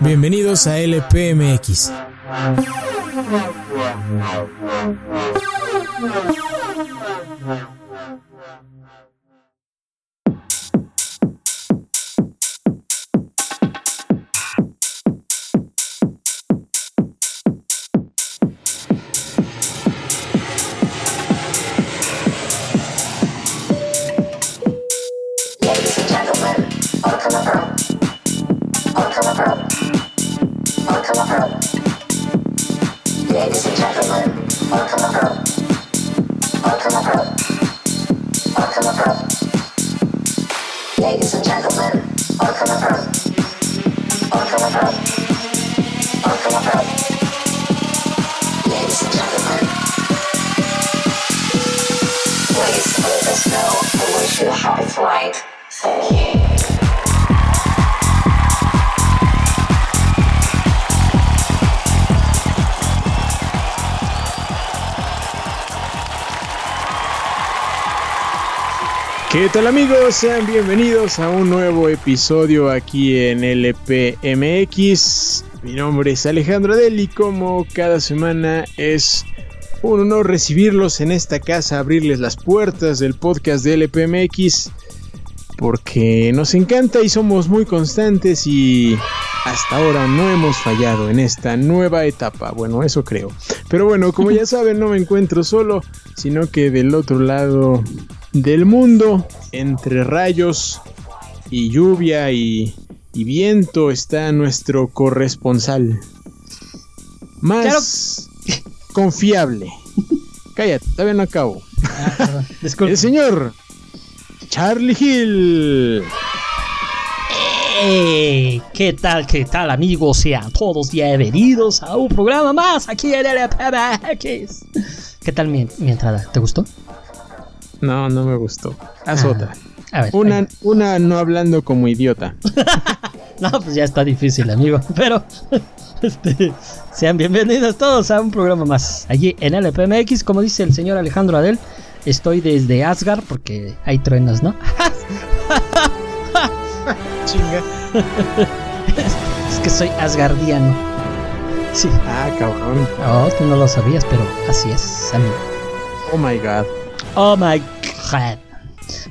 Bienvenidos a LPMX. Ladies and gentlemen, welcome aboard. ¿Qué tal amigos? Sean bienvenidos a un nuevo episodio aquí en LPMX. Mi nombre es Alejandro Del y como cada semana es un honor recibirlos en esta casa, abrirles las puertas del podcast de LPMX porque nos encanta y somos muy constantes y hasta ahora no hemos fallado en esta nueva etapa. Bueno, eso creo. Pero bueno, como ya saben, no me encuentro solo, sino que del otro lado del mundo, entre rayos y lluvia y, viento, está nuestro corresponsal. Más confiable. Cállate, todavía no acabo. Ah, El señor Charlie Hill. ¿Qué tal, qué tal amigos? Sean todos bienvenidos a un programa más aquí en el PBX. ¿Qué tal mi entrada? ¿Te gustó? No, no me gustó. Haz ah, otra. una, una no hablando como idiota. no, pues ya está difícil, amigo. Pero este, sean bienvenidos todos a un programa más. Allí en LPMX, como dice el señor Alejandro Adel, estoy desde Asgard porque hay truenos, ¿no? Chinga. es que soy asgardiano. Sí. Ah, cabrón. Oh, tú no lo sabías, pero así es, amigo. Oh my god. Oh my god.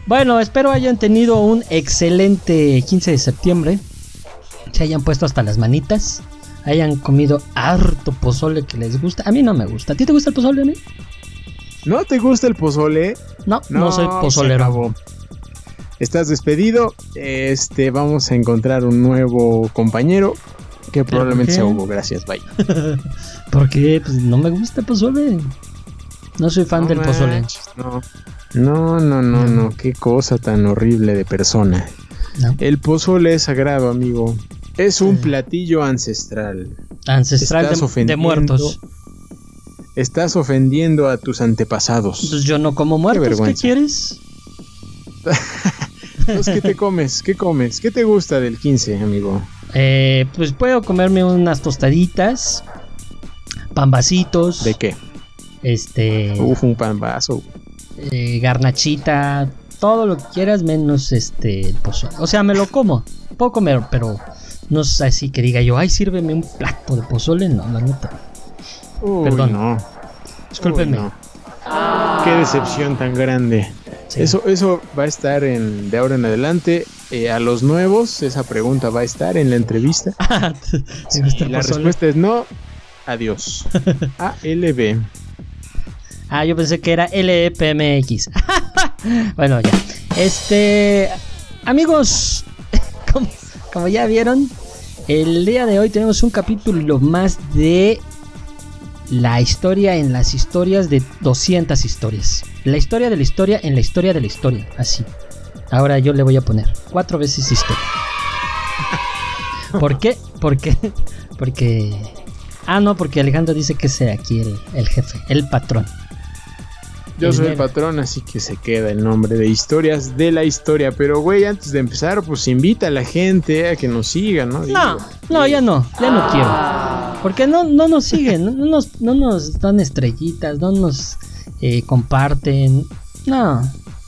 Bueno, espero hayan tenido un excelente 15 de septiembre. Se hayan puesto hasta las manitas. Hayan comido harto pozole que les gusta. A mí no me gusta. ¿A ti te gusta el pozole, mí? ¿No te gusta el pozole? No, no, soy pozolero. Estás despedido. Este, vamos a encontrar un nuevo compañero que probablemente sea Hugo. Gracias, bye. ¿Por qué? Pues no me gusta el pozole. No soy fan del pozole. No. No, no, no, no, qué cosa tan horrible de persona. El pozole es sagrado, amigo. Es un platillo ancestral. Ancestral de, muertos. Estás ofendiendo a tus antepasados. Pues yo no como muertos, ¿qué, quieres? ¿qué te comes? ¿Qué comes? ¿Qué te gusta del 15, amigo? Eh, pues puedo comerme unas tostaditas, pambacitos. ¿De qué? Este. Uf, un pambazo. Eh, garnachita, todo lo que quieras menos este el pozole. O sea, me lo como. Puedo comer, pero no es así que diga yo, ay, sírveme un plato de pozole. No, la neta. Perdón. No. Discúlpenme. Qué decepción tan grande. Eso, eso va a estar en, de ahora en adelante. Eh, a los nuevos, esa pregunta va a estar en la entrevista. la respuesta es no. Adiós. ALB. Ah, yo pensé que era LPMX. bueno, ya. Este. Amigos, como, ya vieron, el día de hoy tenemos un capítulo más de la historia en las historias de 200 historias. La historia de la historia en la historia de la historia. Así. Ahora yo le voy a poner cuatro veces historia. ¿Por qué? ¿Por qué? Porque... Ah, no, porque Alejandro dice que es aquí el, el jefe, el patrón. Yo soy el patrón, así que se queda el nombre de historias de la historia. Pero, güey, antes de empezar, pues invita a la gente a que nos sigan, ¿no? no, no, ya no, ya no quiero. Porque no, no nos siguen, no, nos, no nos dan estrellitas, no nos eh, comparten. No,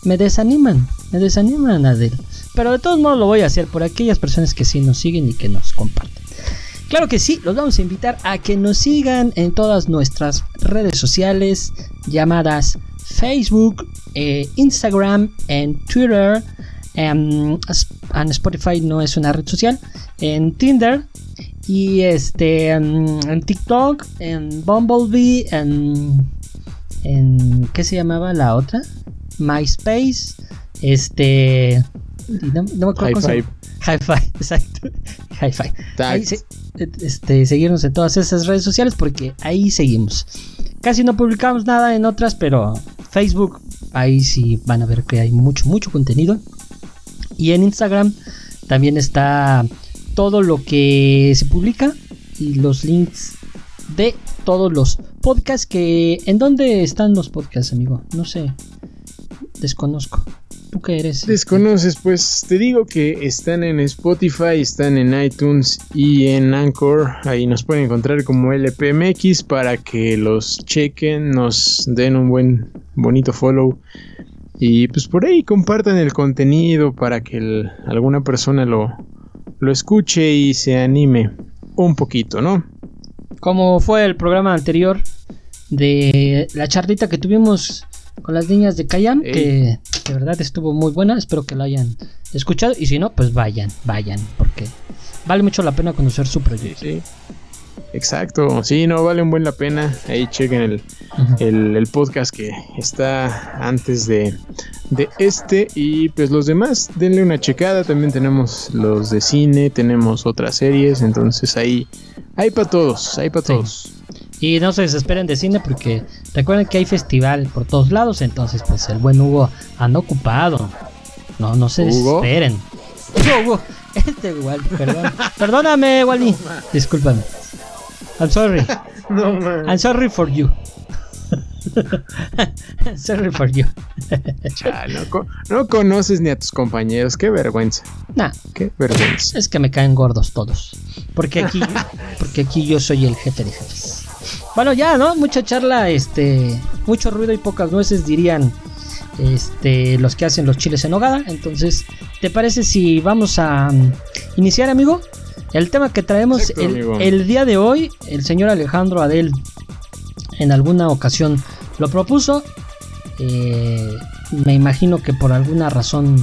me desaniman. me desaniman, Adel. Pero de todos modos lo voy a hacer por aquellas personas que sí nos siguen y que nos comparten. Claro que sí, los vamos a invitar a que nos sigan en todas nuestras redes sociales llamadas Facebook, eh, Instagram, en Twitter, en, Spotify no es una red social, en Tinder y este en, TikTok, en Bumblebee, en, en ¿qué se llamaba la otra? MySpace, este no, me acuerdo Hi-Fi. Hi-Fi, exacto. Hi-Fi. este, seguirnos en todas esas redes sociales porque ahí seguimos. Casi no publicamos nada en otras, pero Facebook, ahí sí van a ver que hay mucho, mucho contenido. Y en Instagram también está todo lo que se publica y los links de todos los podcasts que... ¿En dónde están los podcasts, amigo? No sé. Desconozco. ¿Tú qué eres? Desconoces, pues te digo que están en Spotify, están en iTunes y en Anchor. Ahí nos pueden encontrar como LPMX para que los chequen, nos den un buen, bonito follow. Y pues por ahí compartan el contenido para que alguna persona lo, lo escuche y se anime un poquito, ¿no? Como fue el programa anterior de la charlita que tuvimos con las niñas de Cayam, que de verdad estuvo muy buena, espero que la hayan escuchado y si no, pues vayan, vayan, porque vale mucho la pena conocer su proyecto. Sí, Exacto, sí, no, vale un buen la pena. Ahí chequen el, podcast que está antes de, de, este. Y pues los demás, denle una checada. También tenemos los de cine, tenemos otras series. Entonces ahí hay para todos, hay para todos. Y no se desesperen de cine porque recuerden que hay festival por todos lados. Entonces, pues el buen Hugo anda ocupado. No, no se desesperen. Hugo, este igual, perdón. Perdóname, Wally. Discúlpame. I'm sorry. no, man. I'm sorry for you. sorry for you. no, conoces ni a tus compañeros, qué vergüenza. Nah, qué vergüenza. Es que me caen gordos todos. Porque aquí, porque aquí yo soy el jefe de jefes. Bueno, ya, ¿no? Mucha charla, este, mucho ruido y pocas nueces dirían este, los que hacen los chiles en nogada. Entonces, ¿te parece si vamos a mm, iniciar, amigo? El tema que traemos el, día de hoy, el señor Alejandro Adel en alguna ocasión lo propuso. Eh, me imagino que por alguna razón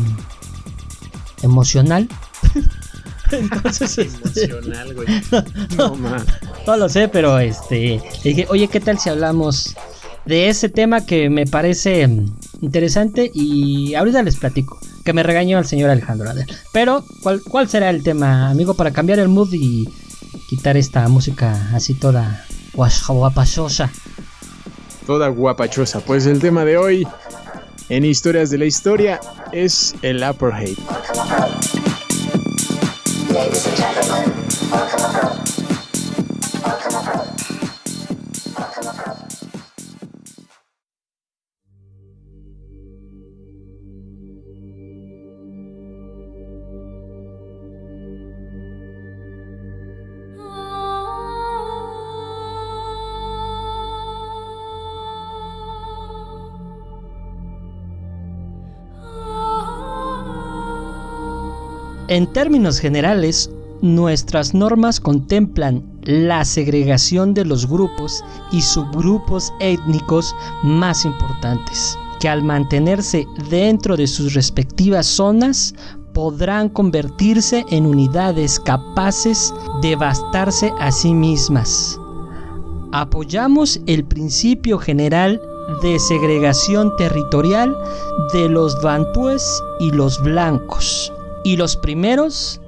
emocional. Entonces, este, emocional, güey. No, no, lo sé, pero este dije, oye, ¿qué tal si hablamos de ese tema que me parece interesante? Y ahorita les platico que me regañó el señor Alejandro. Pero, ¿cuál, ¿cuál será el tema, amigo, para cambiar el mood y quitar esta música así toda guapachosa? Toda guapachosa. Pues el tema de hoy en Historias de la Historia es el Ladies and gentlemen, welcome aboard. En términos generales, nuestras normas contemplan la segregación de los grupos y subgrupos étnicos más importantes, que al mantenerse dentro de sus respectivas zonas podrán convertirse en unidades capaces de bastarse a sí mismas. Apoyamos el principio general de segregación territorial de los bantúes y los blancos y los primeros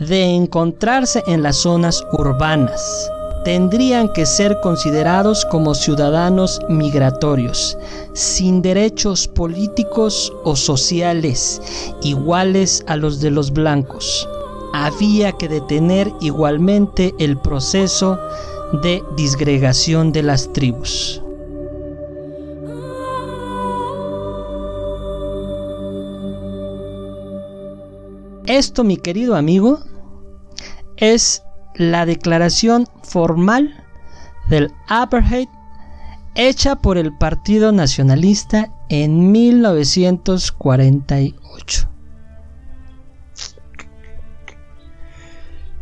de encontrarse en las zonas urbanas. Tendrían que ser considerados como ciudadanos migratorios, sin derechos políticos o sociales iguales a los de los blancos. Había que detener igualmente el proceso de disgregación de las tribus. Esto, mi querido amigo, es la declaración formal del apartheid hecha por el Partido Nacionalista en 1948.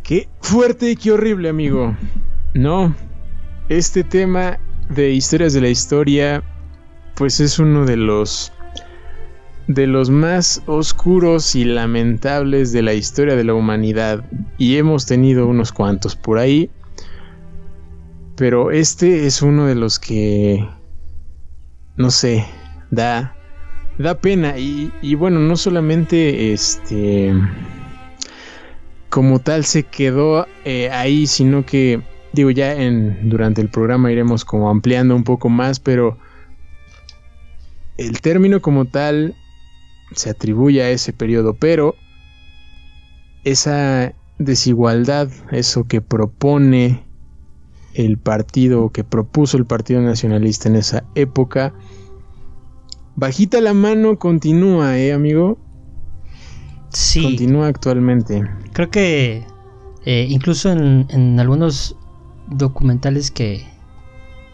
Qué fuerte y qué horrible, amigo. No, este tema de historias de la historia, pues es uno de los de los más oscuros y lamentables de la historia de la humanidad. Y hemos tenido unos cuantos por ahí. Pero este es uno de los que, no sé, da, da pena. Y, y bueno, no solamente este, como tal se quedó eh, ahí, sino que, digo, ya en, durante el programa iremos como ampliando un poco más, pero el término como tal se atribuye a ese periodo, pero esa desigualdad, eso que propone el partido, que propuso el Partido Nacionalista en esa época, bajita la mano continúa, ¿eh, amigo? Sí. Continúa actualmente. Creo que eh, incluso en, algunos documentales que,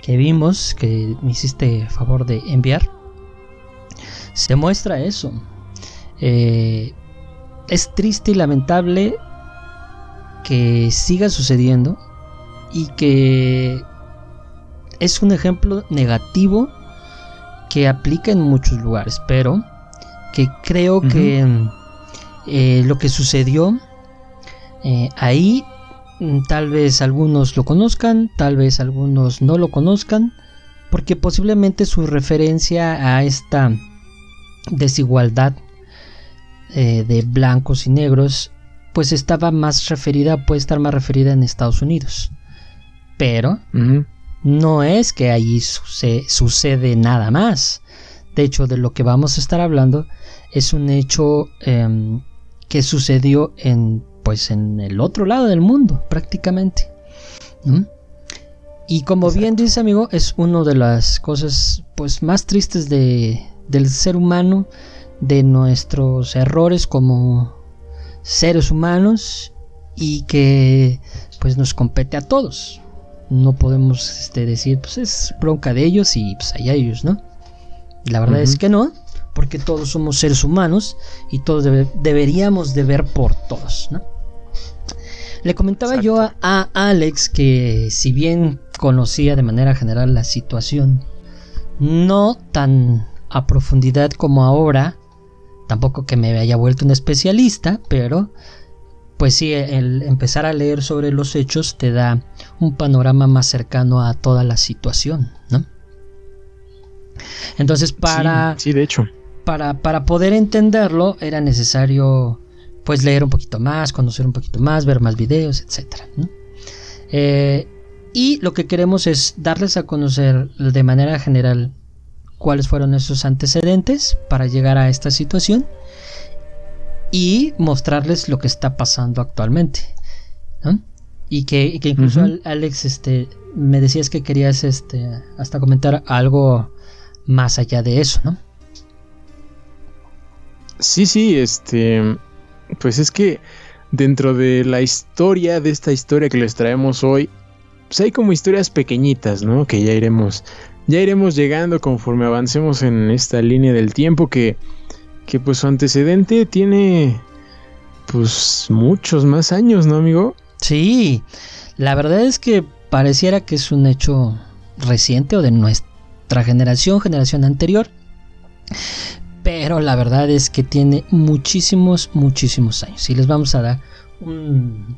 que vimos, que me hiciste favor de enviar, se muestra eso. Eh, es triste y lamentable que siga sucediendo y que es un ejemplo negativo que aplica en muchos lugares, pero que creo que eh, lo que sucedió eh, ahí, mm, tal vez algunos lo conozcan, tal vez algunos no lo conozcan, porque posiblemente su referencia a esta desigualdad eh, de blancos y negros, pues estaba más referida, puede estar más referida en Estados Unidos. Pero no es que allí sucede nada más. De hecho, de lo que vamos a estar hablando es un hecho em, que sucedió en, pues, en el otro lado del mundo, prácticamente. Y como bien dice amigo, es una de las cosas pues más tristes de, del ser humano, de nuestros errores como seres humanos y que pues nos compete a todos. No podemos este, decir, pues es bronca de ellos y pues allá ellos, ¿no? La verdad es que no, porque todos somos seres humanos y todos deberíamos de ver por todos, ¿no? Le comentaba yo a, Alex que si bien conocía de manera general la situación, no tan a profundidad como ahora. Tampoco que me haya vuelto un especialista, pero pues sí, el empezar a leer sobre los hechos te da un panorama más cercano a toda la situación, ¿no? Entonces, para. Sí, de hecho. Para, para, poder entenderlo, era necesario pues leer un poquito más, conocer un poquito más, ver más videos, etc. Eh, y lo que queremos es darles a conocer de manera general cuáles fueron esos antecedentes para llegar a esta situación y mostrarles lo que está pasando actualmente. Y que, incluso Alex, este, me decías que querías este, hasta comentar algo más allá de eso, ¿no? Sí, sí, este, pues es que dentro de la historia, de esta historia que les traemos hoy, pues hay como historias pequeñitas, ¿no? Que ya iremos ya iremos llegando conforme avancemos en esta línea del tiempo que, que pues su antecedente tiene pues muchos más años, ¿no, amigo? Sí, la verdad es que pareciera que es un hecho reciente o de nuestra generación, generación anterior. Pero la verdad es que tiene muchísimos, muchísimos años. Y les vamos a dar un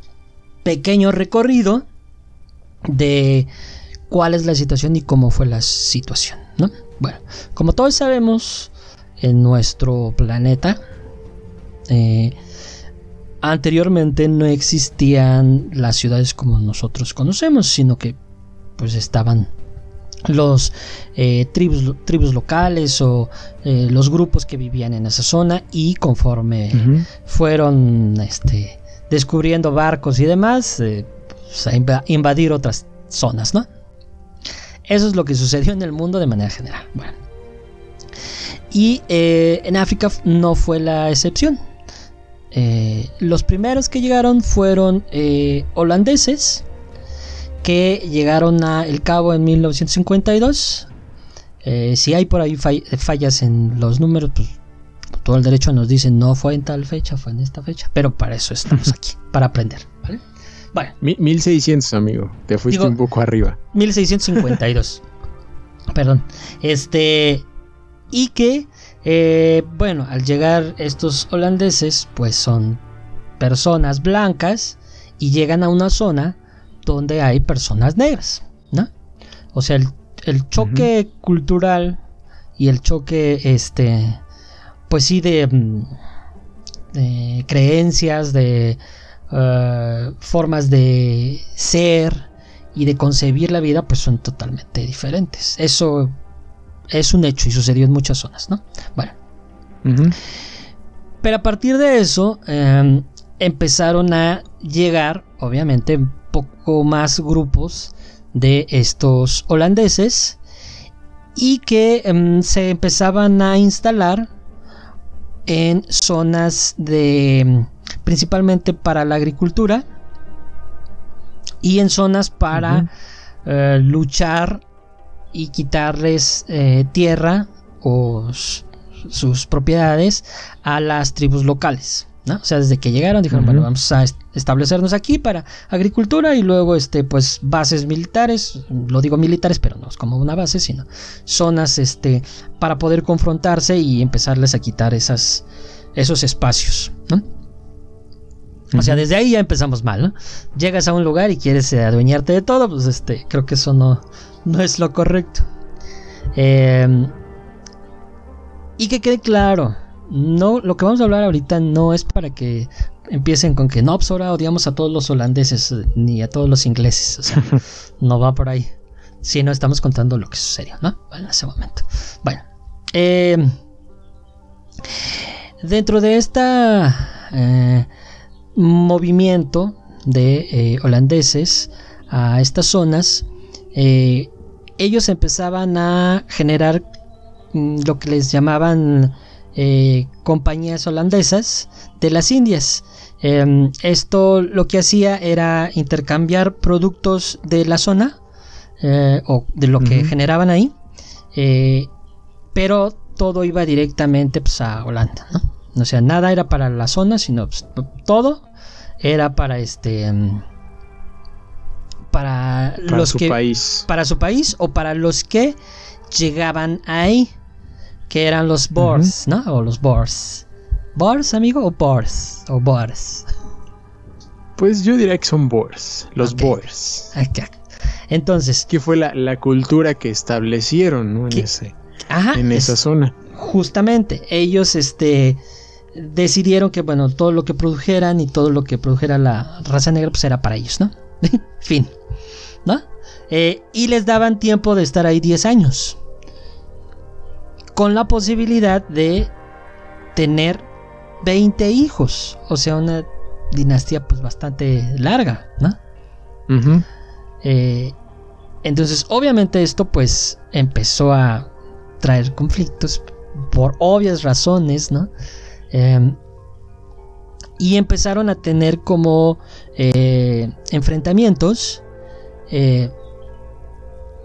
pequeño recorrido de cuál es la situación y cómo fue la situación, ¿no? Bueno, como todos sabemos, en nuestro planeta eh, anteriormente no existían las ciudades como nosotros conocemos, sino que pues estaban los eh, tribus, tribus, locales o eh, los grupos que vivían en esa zona y conforme fueron este, descubriendo barcos y demás, pues, a invadir otras zonas, ¿no? Eso es lo que sucedió en el mundo de manera general. Y eh, en África no fue la excepción. Eh, los primeros que llegaron fueron eh, holandeses que llegaron a El Cabo en 1952 Eh, si hay por ahí fallas en los números, pues todo el derecho nos dice no fue en tal fecha, fue en esta fecha. Pero para eso estamos aquí, para aprender. Bueno. 1600, amigo. Te fuiste un poco arriba. 1652. Perdón. Este. Y que, eh, bueno, al llegar estos holandeses, pues son personas blancas y llegan a una zona donde hay personas negras, ¿no? O sea, el, choque cultural y el choque, este, pues sí, de, mm, creencias, de eh, formas de ser y de concebir la vida, pues son totalmente diferentes. Eso es un hecho y sucedió en muchas zonas, ¿no? Bueno. Pero a partir de eso, em, empezaron a llegar, obviamente, un poco más grupos de estos holandeses y que em, se empezaban a instalar en zonas de em, principalmente para la agricultura y en zonas para eh, luchar y quitarles eh, tierra o sus propiedades a las tribus locales. O sea, desde que llegaron dijeron, bueno, vamos a establecernos aquí para agricultura y luego este pues bases militares, lo digo militares, pero no es como una base, sino zonas este para poder confrontarse y empezarles a quitar esas esos espacios, O sea, desde ahí ya empezamos mal, ¿no? Llegas a un lugar y quieres eh, adueñarte de todo, pues este, creo que eso no, no es lo correcto. Em, y que quede claro, no, lo que vamos a hablar ahorita no es para que empiecen con que no, pues ahora odiamos a todos los holandeses ni a todos los ingleses. O sea, no va por ahí. Si no estamos contando lo que sucedió, ¿no? En ese momento. Bueno. Em, dentro de este movimiento de eh, holandeses a estas zonas, eh, ellos empezaban a generar mm, lo que les llamaban eh, compañías holandesas de las Indias. Em, esto lo que hacía era intercambiar productos de la zona eh, o de lo que generaban ahí, pero todo iba directamente pues, a Holanda. ¿no? O sea, nada era para la zona, sino pues, todo era para este para, los su que país. para su país o para los que llegaban ahí que eran los Boers, ¿no? O los Boers. ¿Boers, amigo? ¿O Boers? ¿O Boers? Pues yo diría que son Boers, los Boers. Entonces. Que fue la, cultura que establecieron, ¿no? En, ese, en esa zona. Justamente, ellos este, decidieron que, bueno, todo lo que produjeran y todo lo que produjera la raza negra, pues era para ellos, ¿no? fin, ¿no? Eh, y les daban tiempo de estar ahí 10 años con la posibilidad de tener 20 hijos, o sea, una dinastía pues bastante larga, ¿no? Eh, entonces, obviamente esto pues empezó a traer conflictos por obvias razones, ¿no? Em, y empezaron a tener como eh, enfrentamientos eh,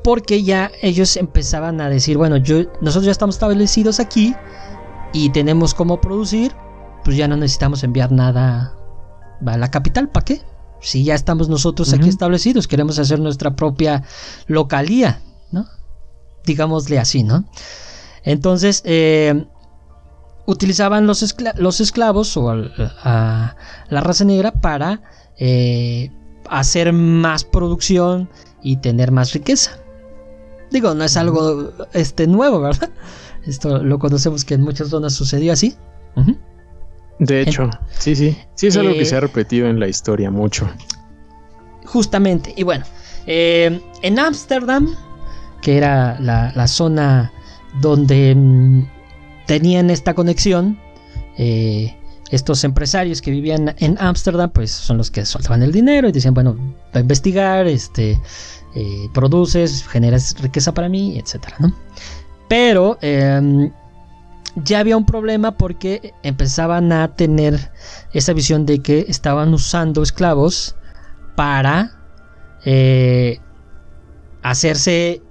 porque ya ellos empezaban a decir, bueno, yo, nosotros ya estamos establecidos aquí y tenemos cómo producir, pues ya no necesitamos enviar nada a la capital, ¿para qué? Si ya estamos nosotros aquí establecidos, queremos hacer nuestra propia localía, ¿no? Digámosle así, ¿no? Entonces, eh, utilizaban los, los, esclavos o a la raza negra para eh, hacer más producción y tener más riqueza. Digo, no es algo este, nuevo, ¿verdad? Esto lo conocemos que en muchas zonas sucedió así. De hecho, sí, sí. Sí es algo que se ha eh, repetido en la historia mucho. Justamente. Y bueno, eh, en Ámsterdam, que era la, zona donde mm, tenían esta conexión, eh, estos empresarios que vivían en Ámsterdam, pues son los que soltaban el dinero y decían, bueno, va a investigar, este, eh, produces, generas riqueza para mí, etcétera, Pero em, ya había un problema porque empezaban a tener esa visión de que estaban usando esclavos para eh, hacerse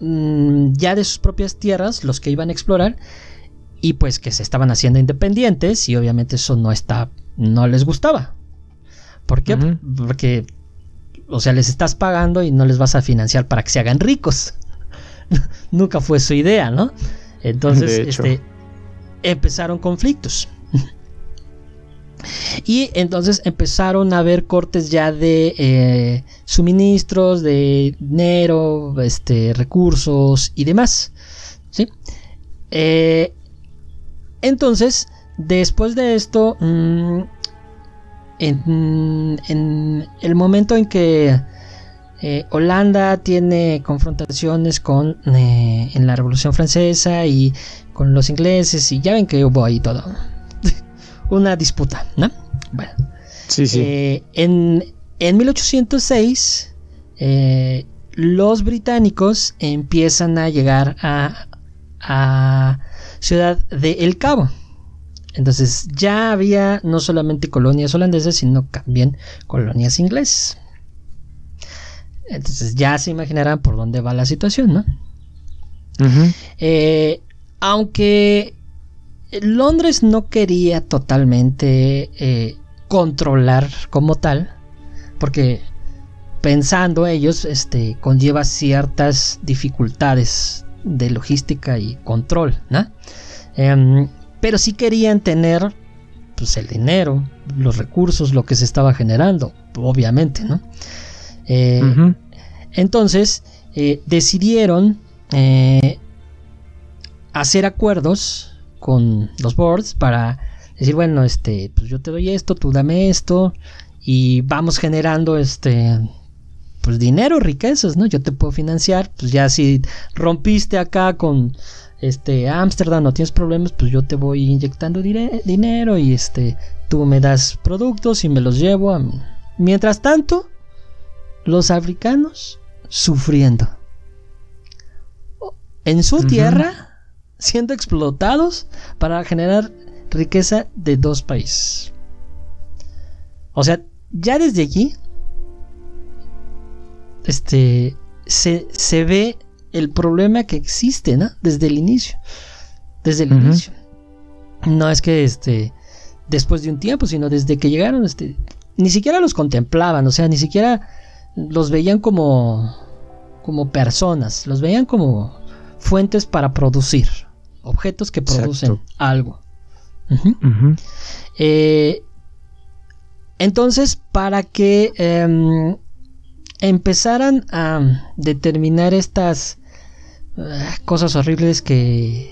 mm, ya de sus propias tierras, los que iban a explorar, y pues que se estaban haciendo independientes, y obviamente eso no está, no les gustaba. ¿Por qué? Porque, o sea, les estás pagando y no les vas a financiar para que se hagan ricos. Nunca fue su idea, ¿no? Entonces, este, empezaron conflictos. Y entonces empezaron a haber cortes ya de eh, suministros, de dinero, este, recursos y demás. ¿sí? Eh, entonces, después de esto, mm, en, el momento en que eh, Holanda tiene confrontaciones con en la Revolución Francesa y con los ingleses y ya ven que hubo ahí todo una disputa, ¿no? Bueno. Sí, sí. Eh, en, en, 1806, eh, los británicos empiezan a llegar a, a Ciudad de El Cabo. Entonces ya había no solamente colonias holandesas, sino también colonias inglesas. Entonces ya se imaginarán por dónde va la situación, ¿no? eh, aunque Londres no quería totalmente eh, controlar como tal, porque pensando ellos, este, conlleva ciertas dificultades de logística y control, ¿no? Em, pero sí querían tener pues, el dinero, los recursos, lo que se estaba generando, obviamente, ¿no? Eh, entonces eh, decidieron hacer acuerdos con los boards para decir, bueno, este, pues yo te doy esto, tú dame esto y vamos generando este pues dinero, riquezas, ¿no? Yo te puedo financiar, pues ya si rompiste acá con este Ámsterdam, no tienes problemas, pues yo te voy inyectando dinero y este tú me das productos y me los llevo a Mientras tanto, los africanos sufriendo. En su tierra siendo explotados para generar riqueza de dos países. O sea, ya desde aquí este, se, ve el problema que existe, ¿no? Desde el inicio. Desde el inicio. No es que este, después de un tiempo, sino desde que llegaron, este, ni siquiera los contemplaban, o sea, ni siquiera los veían como, como personas, los veían como fuentes para producir objetos que producen algo. Eh, entonces, para que em, empezaran a determinar estas eh, cosas horribles que,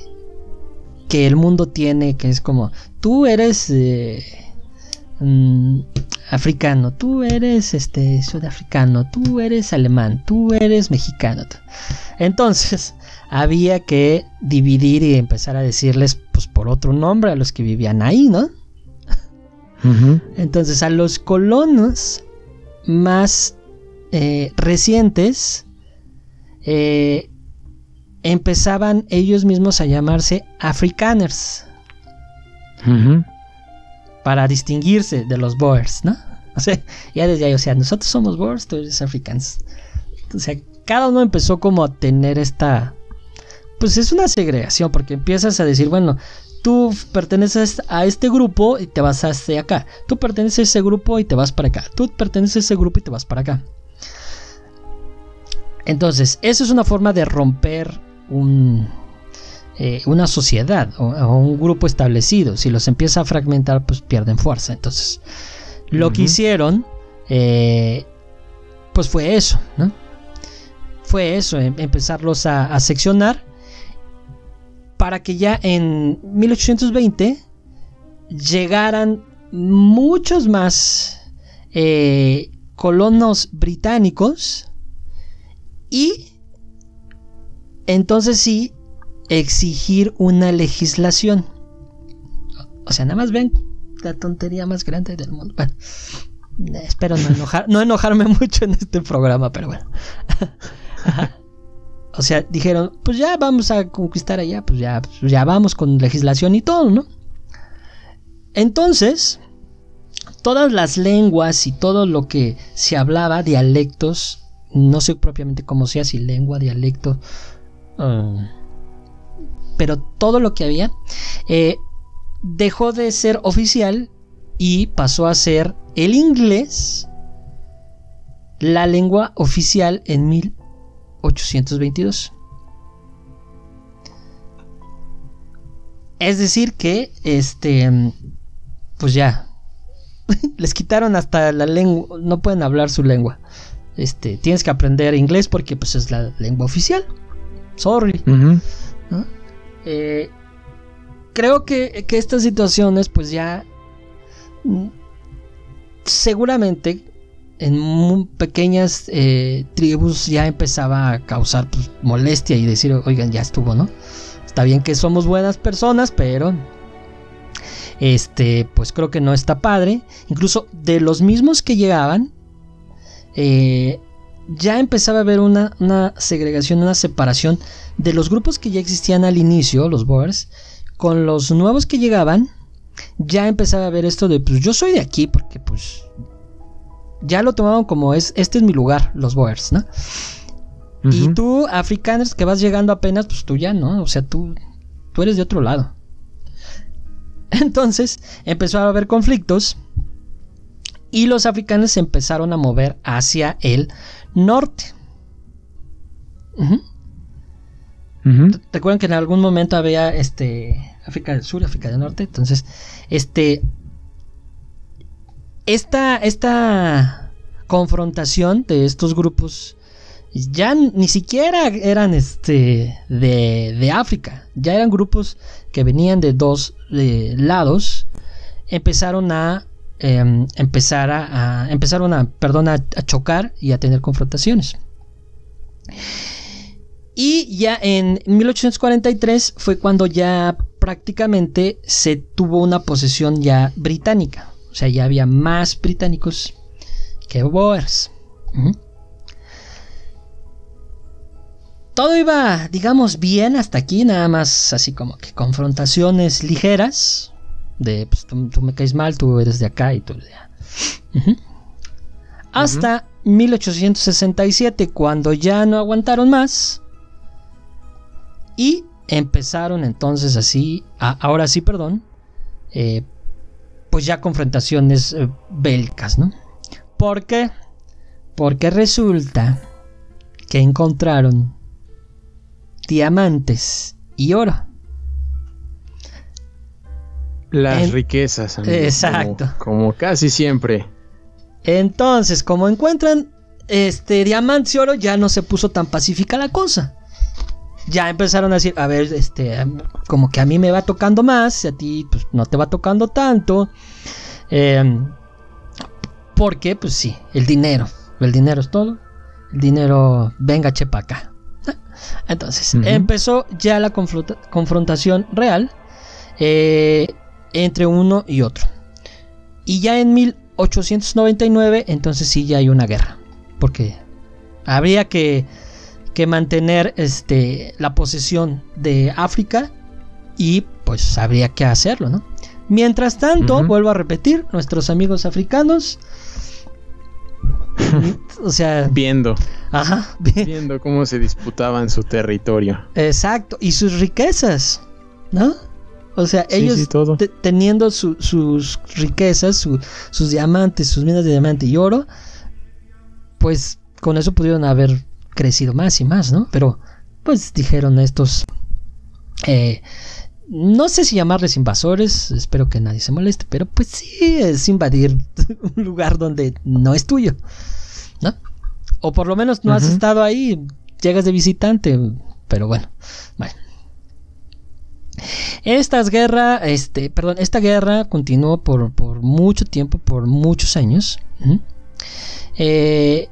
que el mundo tiene, que es como, tú eres eh, mm, africano, tú eres este, sudafricano, tú eres alemán, tú eres mexicano. Entonces, había que dividir y empezar a decirles pues por otro nombre a los que vivían ahí, ¿no? Entonces a los colonos más eh, recientes eh, empezaban ellos mismos a llamarse afrikaners para distinguirse de los boers, ¿no? O sea, ya desde ahí, o sea, nosotros somos boers, tú eres africans. O sea, cada uno empezó como a tener esta pues es una segregación, porque empiezas a decir, bueno, tú perteneces a este grupo y te vas a este acá. Tú perteneces a ese grupo y te vas para acá. Tú perteneces a ese grupo y te vas para acá. Entonces, eso es una forma de romper un, eh, una sociedad o, un grupo establecido. Si los empieza a fragmentar, pues pierden fuerza. Entonces, lo que hicieron, eh, pues fue eso, ¿no? Fue eso, em, empezarlos a seccionar para que ya en 1820 llegaran muchos más eh, colonos británicos y entonces sí exigir una legislación. O sea, nada más ven la tontería más grande del mundo. Bueno, espero no, enojar, no enojarme mucho en este programa, pero bueno. O sea, dijeron, pues ya vamos a conquistar allá, pues ya, pues ya vamos con legislación y todo, ¿no? Entonces, todas las lenguas y todo lo que se hablaba, dialectos, no sé propiamente cómo sea, si lengua, dialecto, ah, pero todo lo que había, eh, dejó de ser oficial y pasó a ser el inglés la lengua oficial en 1822. Es decir que, este, pues ya, les quitaron hasta la lengua, no pueden hablar su lengua. Este, tienes que aprender inglés porque pues es la lengua oficial. Sorry. Eh, creo que, que, estas situaciones pues ya mm, seguramente en pequeñas eh, tribus ya empezaba a causar pues, molestia y decir, oigan, ya estuvo, ¿no? Está bien que somos buenas personas, pero este, pues creo que no está padre. Incluso de los mismos que llegaban, eh, ya empezaba a haber una, una, segregación, una separación de los grupos que ya existían al inicio, los Boers, con los nuevos que llegaban. Ya empezaba a ver esto de, pues yo soy de aquí porque pues ya lo tomaban como es, este es mi lugar, los Boers, ¿no? Y tú, africanos que vas llegando apenas, pues tú ya, ¿no? O sea, tú, tú eres de otro lado. Entonces empezó a haber conflictos y los africanos se empezaron a mover hacia el norte. Recuerden que en algún momento había este África del Sur, África del Norte. Entonces, este esta, esta confrontación de estos grupos ya ni siquiera eran este de, de África, ya eran grupos que venían de dos lados, empezaron a em, empezar a, empezaron a, perdón, a, chocar y a tener confrontaciones. Y ya en 1843 fue cuando ya prácticamente se tuvo una posesión ya británica. O sea, ya había más británicos que Boers. Todo iba, digamos, bien hasta aquí, nada más así como que confrontaciones ligeras. De, pues tú, me caes mal, tú eres de acá y tú de allá. Hasta 1867, cuando ya no aguantaron más. Y empezaron entonces así, ahora sí, perdón, eh, pues ya confrontaciones eh, bélicas, ¿no? ¿Por qué? Porque resulta que encontraron diamantes y oro. Las riquezas, Exacto. Como, casi siempre. Entonces, como encuentran este diamantes y oro, ya no se puso tan pacífica la cosa. Ya empezaron a decir, a ver, este, como que a mí me va tocando más, a ti pues, no te va tocando tanto. Eh, porque, pues sí, el dinero. El dinero es todo. El dinero, venga, chepa acá. Entonces, empezó ya la confrontación real eh, entre uno y otro. Y ya en 1899, entonces sí ya hay una guerra. Porque habría que, que mantener este, la posesión de África y pues habría que hacerlo, ¿no? Mientras tanto, vuelvo a repetir, nuestros amigos africanos o sea. Viendo. Ajá. Viendo cómo se disputaban su territorio. Exacto. Y sus riquezas. ¿No? O sea, ellos teniendo sus riquezas, sus diamantes, sus minas de diamante y oro, pues con eso pudieron haber crecido más y más, ¿no? Pero, pues dijeron estos eh, no sé si llamarles invasores, espero que nadie se moleste, pero pues sí es invadir un lugar donde no es tuyo, ¿no? O por lo menos no has estado ahí, llegas de visitante, pero bueno, bueno. Estas guerra, este, perdón, esta guerra continuó por, mucho tiempo, por muchos años. Eh,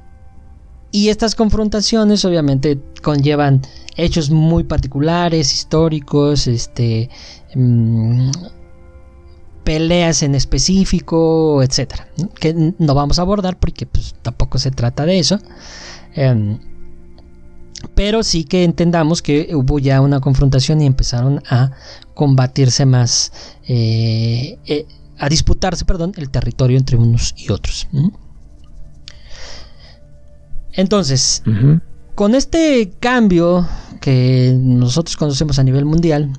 y estas confrontaciones obviamente conllevan hechos muy particulares, históricos, este, mm, peleas en específico, etcétera, que no vamos a abordar porque pues, tampoco se trata de eso. Em, pero sí que entendamos que hubo ya una confrontación y empezaron a combatirse más, eh, eh, a disputarse, perdón, el territorio entre unos y otros. Entonces, con este cambio que nosotros conocemos a nivel mundial,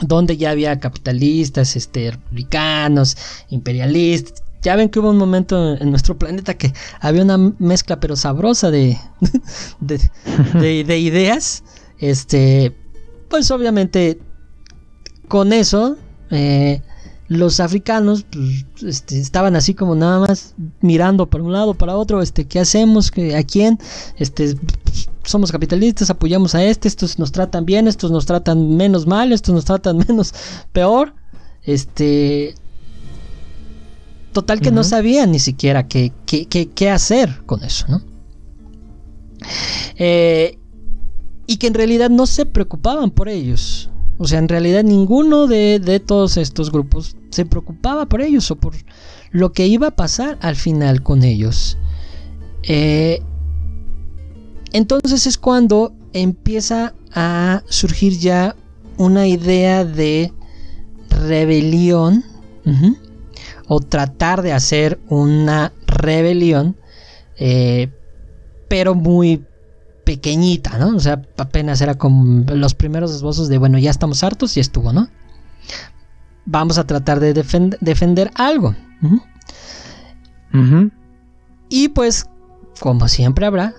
donde ya había capitalistas, este, republicanos, imperialistas. Ya ven que hubo un momento en nuestro planeta que había una mezcla pero sabrosa de, de, ideas. Este, pues obviamente con eso eh, los africanos pues, este, estaban así como nada más mirando para un lado, para otro, este, ¿qué hacemos? ¿A quién? Este, somos capitalistas, apoyamos a este, estos nos tratan bien, estos nos tratan menos mal, estos nos tratan menos peor. Este, total que no sabían ni siquiera qué, qué, hacer con eso, ¿no? Eh, y que en realidad no se preocupaban por ellos. O sea, en realidad ninguno de, todos estos grupos se preocupaba por ellos o por lo que iba a pasar al final con ellos. Eh, entonces es cuando empieza a surgir ya una idea de rebelión o tratar de hacer una rebelión, eh, pero muy pequeñita, ¿no? O sea, apenas era como los primeros esbozos de, bueno, ya estamos hartos y estuvo, ¿no? Vamos a tratar de defender algo. Y pues, como siempre habrá,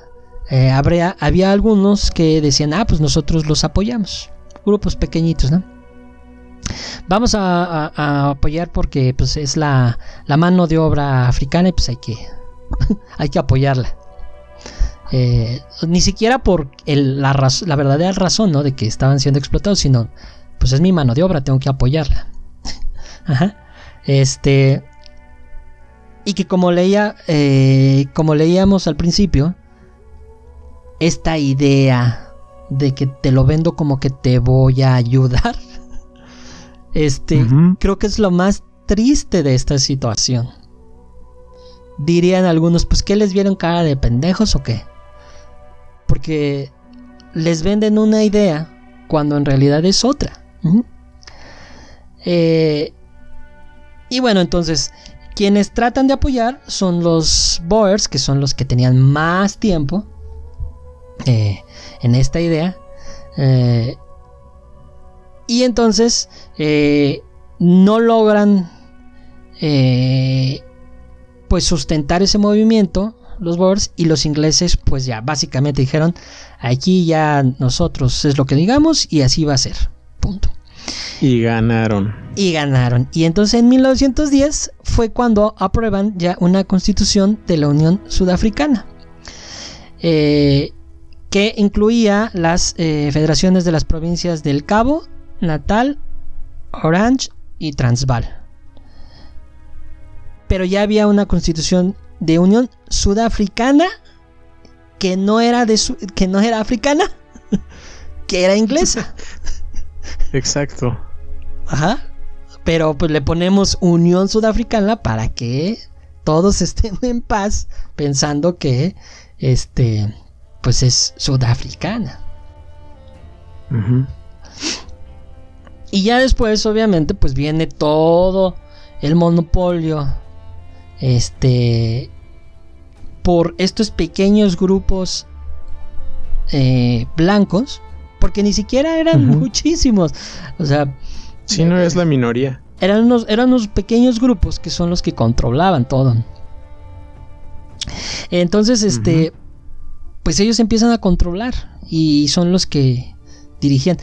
eh, habría, había algunos que decían, ah, pues nosotros los apoyamos. Grupos pequeñitos, ¿no? Vamos a, apoyar porque pues, es la, mano de obra africana y pues hay que, hay que apoyarla. Eh, ni siquiera por la, la, verdadera razón ¿no? de que estaban siendo explotados, sino pues es mi mano de obra, tengo que apoyarla. Este. Y que como leía. Eh, como leíamos al principio. Esta idea de que te lo vendo como que te voy a ayudar. Este. Creo que es lo más triste de esta situación. Dirían algunos, pues que les vieron cara de pendejos o qué? Porque les venden una idea cuando en realidad es otra. eh, y bueno, entonces, quienes tratan de apoyar son los Boers, que son los que tenían más tiempo eh, en esta idea. Eh, y entonces eh, no logran pues sustentar ese movimiento los Boers y los ingleses pues ya básicamente dijeron aquí ya nosotros es lo que digamos y así va a ser punto. Y ganaron. Y ganaron. Y entonces en 1910 fue cuando aprueban ya una constitución de la Unión Sudafricana eh, que incluía las eh, federaciones de las provincias del Cabo Natal Orange y Transvaal pero ya había una constitución de Unión Sudafricana que no era de que no era africana, que era inglesa. Exacto. Ajá. Pero pues le ponemos Unión Sudafricana para que todos estén en paz pensando que este pues es sudafricana. Y ya después obviamente pues viene todo el monopolio este por estos pequeños grupos eh, blancos, porque ni siquiera eran muchísimos, o sea, si no es la minoría. Eran unos, eran unos pequeños grupos que son los que controlaban todo. Entonces, este, pues ellos empiezan a controlar y son los que dirigían.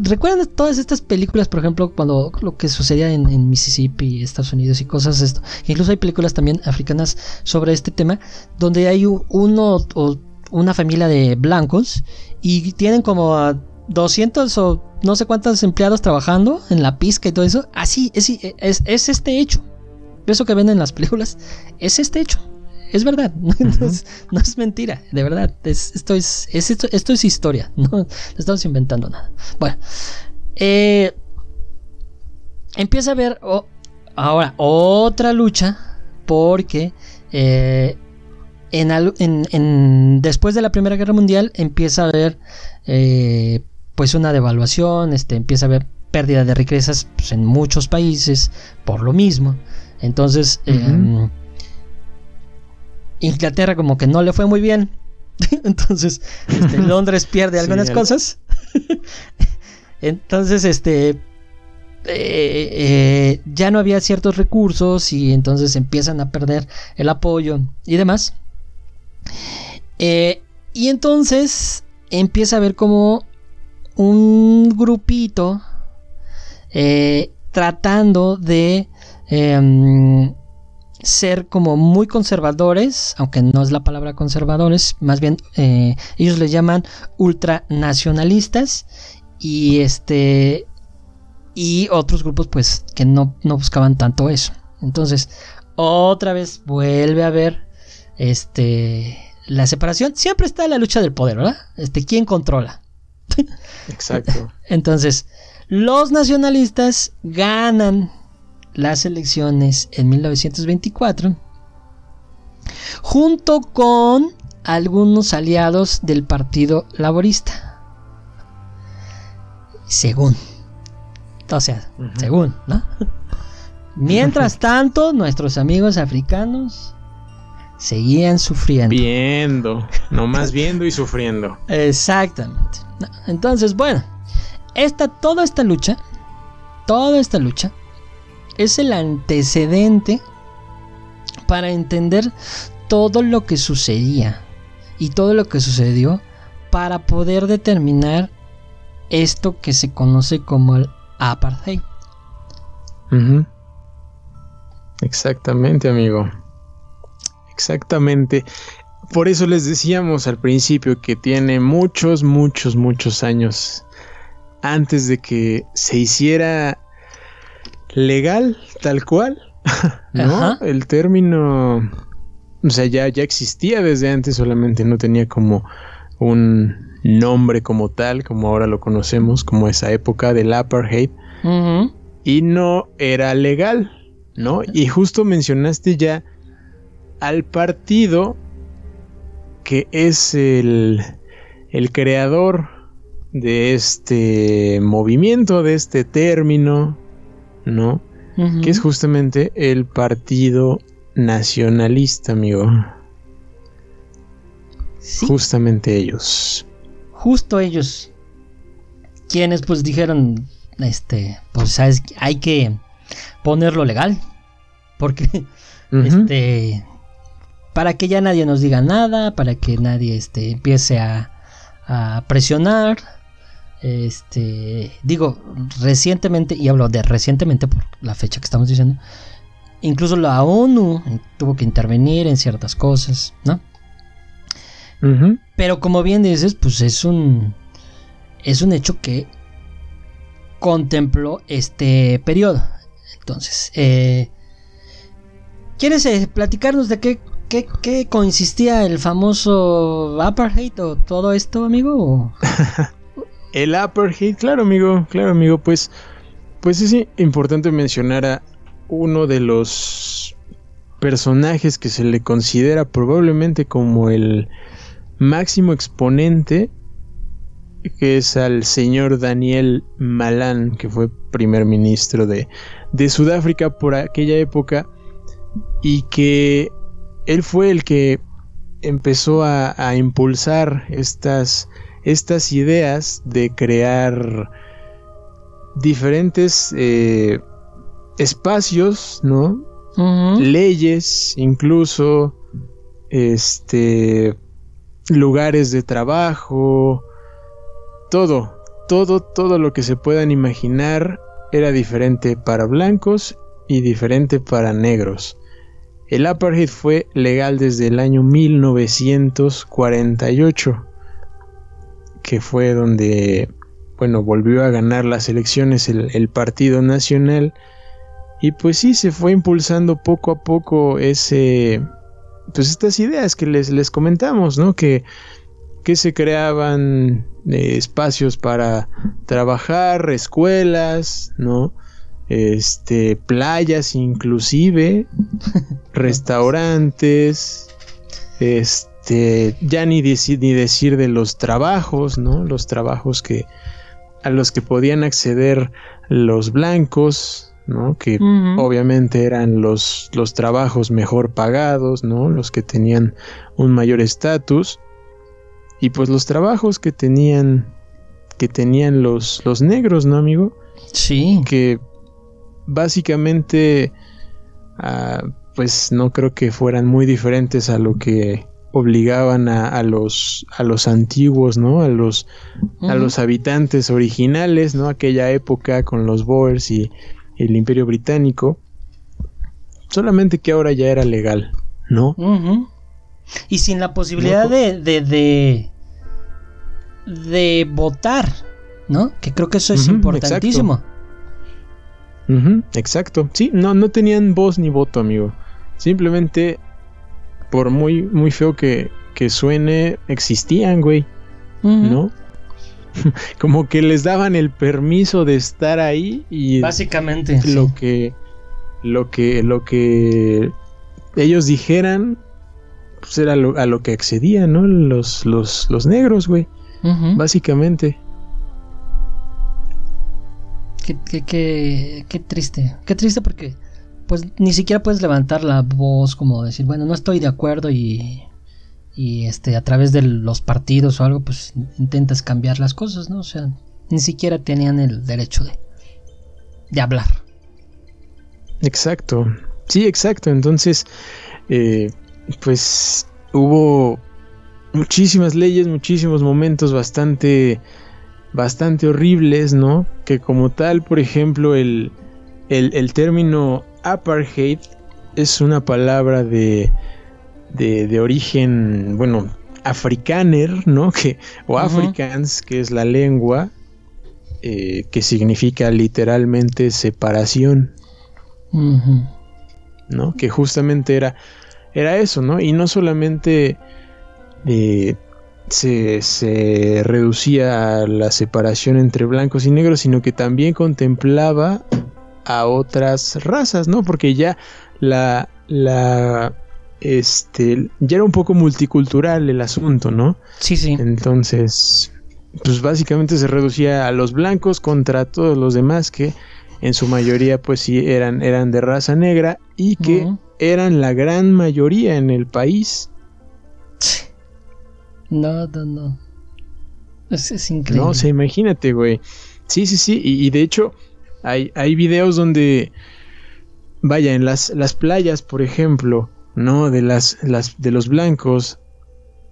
¿Recuerdan todas estas películas, por ejemplo, cuando lo que sucedía en, Mississippi, Estados Unidos y cosas esto? Incluso hay películas también africanas sobre este tema, donde hay uno o una familia de blancos y tienen como a 200 o no sé cuántos empleados trabajando en la pizca y todo eso. Así, es, es, es este hecho. Eso que ven en las películas es este hecho es verdad, no, es, mentira, de verdad. esto, es, esto, es historia, no, estamos inventando nada. Bueno, eh, empieza a haber ahora otra lucha porque eh, en, después de la Primera Guerra Mundial empieza a haber eh, pues una devaluación, este, empieza a haber pérdida de riquezas pues, en muchos países por lo mismo. Entonces, Inglaterra como que no le fue muy bien Entonces, este, Londres pierde algunas cosas. entonces, este, eh, eh, ya no había ciertos recursos y entonces empiezan a perder el apoyo y demás. Eh, y entonces empieza a haber como un grupito tratando de em, ser como muy conservadores, aunque no es la palabra conservadores, más bien eh, ellos les llaman ultranacionalistas y este y otros grupos pues que no, no buscaban tanto eso. Entonces, otra vez vuelve a haber este la separación. Siempre está la lucha del poder, ¿verdad? Este, ¿quién controla? Exacto. Entonces, los nacionalistas ganan las elecciones en 1924 junto con algunos aliados del Partido Laborista. Según. O sea, según, ¿no? Mientras tanto, nuestros amigos africanos seguían sufriendo. Viendo, no más viendo y sufriendo. Exactamente. Entonces, bueno, esta, toda esta lucha, toda esta lucha es el antecedente para entender todo lo que sucedía y todo lo que sucedió para poder determinar esto que se conoce como el apartheid. Exactamente, amigo. Exactamente. Por eso les decíamos al principio que tiene muchos, muchos, muchos años antes de que se hiciera legal, tal cual, ¿no? El término, o sea, ya, ya existía desde antes, solamente no tenía como un nombre como tal, como ahora lo conocemos, como esa época del apartheid, y no era legal, ¿no? Y justo mencionaste ya al partido que es el, el creador de este movimiento, de este término, ¿no? Que es justamente el Partido Nacionalista, amigo. Justamente ellos. Justo ellos. Quienes pues dijeron, este, pues sabes, hay que ponerlo legal. Porque, este, para que ya nadie nos diga nada, para que nadie, este, empiece a, a presionar este, digo, recientemente, y hablo de recientemente por la fecha que estamos diciendo, incluso la ONU tuvo que intervenir en ciertas cosas, ¿no? Pero como bien dices, pues es un es un hecho que contempló este periodo. Entonces, eh, ¿quieres eh, platicarnos de qué, qué, consistía el famoso apartheid o todo esto, amigo? El Upperhead, claro amigo, claro amigo, pues, pues es importante mencionar a uno de los personajes que se le considera probablemente como el máximo exponente, que es al señor Daniel Malan, que fue primer ministro de, de Sudáfrica por aquella época, y que él fue el que empezó a impulsar estas estas ideas de crear diferentes eh, espacios, ¿no? Leyes, incluso, este, lugares de trabajo, todo, todo, todo lo que se puedan imaginar era diferente para blancos y diferente para negros. El apartheid fue legal desde el año 1948 que fue donde, bueno, volvió a ganar las elecciones el, Partido Nacional. Y pues sí, se fue impulsando poco a poco ese, pues estas ideas que les, les comentamos, ¿no? Que, que se creaban eh, espacios para trabajar, escuelas, ¿no? Este, playas inclusive, restaurantes, este este, ya ni, ni decir de los trabajos, ¿no? Los trabajos que a los que podían acceder los blancos, ¿no? Que obviamente eran los, los trabajos mejor pagados, ¿no? Los que tenían un mayor estatus. y pues los trabajos que tenían que tenían los, los negros, ¿no, amigo? Sí. Que básicamente, ah, pues no creo que fueran muy diferentes a lo que obligaban a, los a los antiguos, ¿no? A los a los habitantes originales, ¿no? Aquella época con los Boers y el Imperio Británico. Solamente que ahora ya era legal, ¿no? Y sin la posibilidad de, de, de, votar, ¿no? Que creo que eso es importantísimo. Exacto. Sí, no, no tenían voz ni voto, amigo. Simplemente, por muy, muy feo que, que suene, existían, güey. ¿No? Como que les daban el permiso de estar ahí y básicamente lo que lo que lo que ellos dijeran pues era a lo que accedían, ¿no? Los, los, los negros, güey. Básicamente. Qué, qué, qué, qué, triste. Qué triste porque pues ni siquiera puedes levantar la voz como decir, bueno, no estoy de acuerdo y, y este a través de los partidos o algo pues intentas cambiar las cosas, ¿no? O sea, ni siquiera tenían el derecho de, de hablar. Exacto. Sí, exacto. Entonces, eh, pues hubo muchísimas leyes, muchísimos momentos bastante, bastante horribles, ¿no? Que como tal, por ejemplo, el, el, término apartheid es una palabra de, de, origen, bueno, afrikaner, ¿no? Que, o africans, que es la lengua, eh, que significa literalmente separación, ¿no? Que justamente era era eso, ¿no? Y no solamente eh, se, reducía a la separación entre blancos y negros, sino que también contemplaba a otras razas, ¿no? Porque ya la, la, este, ya era un poco multicultural el asunto, ¿no? Sí, sí. Entonces, pues básicamente se reducía a los blancos contra todos los demás que en su mayoría pues sí eran, eran de raza negra y que eran la gran mayoría en el país. No, no, no. Es, increíble. No, o sea, imagínate, güey. Sí, sí, sí. Y, de hecho, hay, hay videos donde, vaya, en las, las playas, por ejemplo, ¿no? De, las, las, de los blancos,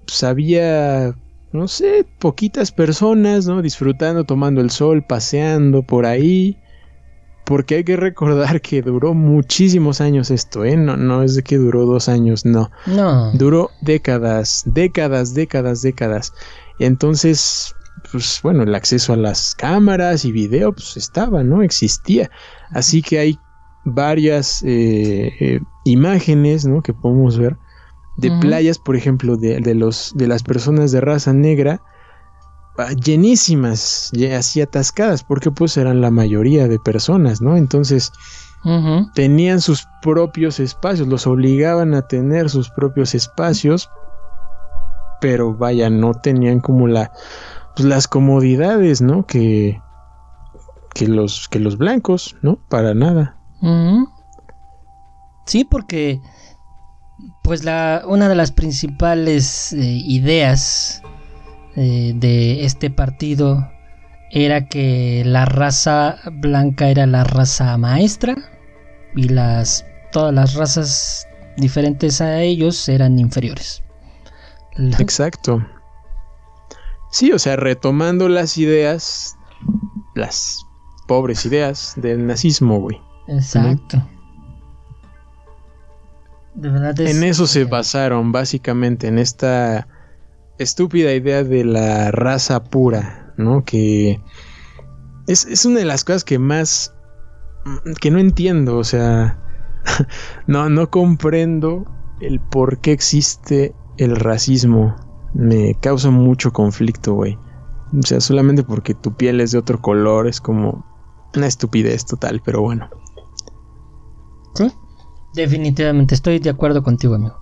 pues había, no sé, poquitas personas, ¿no? Disfrutando, tomando el sol, paseando por ahí. Porque hay que recordar que duró muchísimos años esto, ¿eh? No, no es de que duró dos años, no. No. Duró décadas, décadas, décadas, décadas. Entonces, pues bueno, el acceso a las cámaras y video, pues estaba, ¿no? Existía. Así que hay varias eh, eh, imágenes, ¿no? Que podemos ver de playas, por ejemplo, de, de, los, de las personas de raza negra Ah, llenísimas, así atascadas, porque pues eran la mayoría de personas, ¿no? Entonces tenían sus propios espacios, los obligaban a tener sus propios espacios, pero vaya, no tenían como la, pues, las comodidades, ¿no? Que, que, los, que los blancos, ¿no? Para nada. Sí, porque pues la, una de las principales eh, ideas eh, de este partido era que la raza blanca era la raza maestra y las todas las razas diferentes a ellos eran inferiores. Exacto. Sí, o sea, retomando las ideas, las pobres ideas del nazismo, güey. Exacto. En eso se basaron, básicamente, en esta estúpida idea de la raza pura, ¿no? Que es, una de las cosas que más... que no entiendo, o sea, no, no comprendo el por qué existe el racismo. Me causa mucho conflicto, güey. O sea, solamente porque tu piel es de otro color es como una estupidez total, pero bueno. Sí, definitivamente estoy de acuerdo contigo, amigo.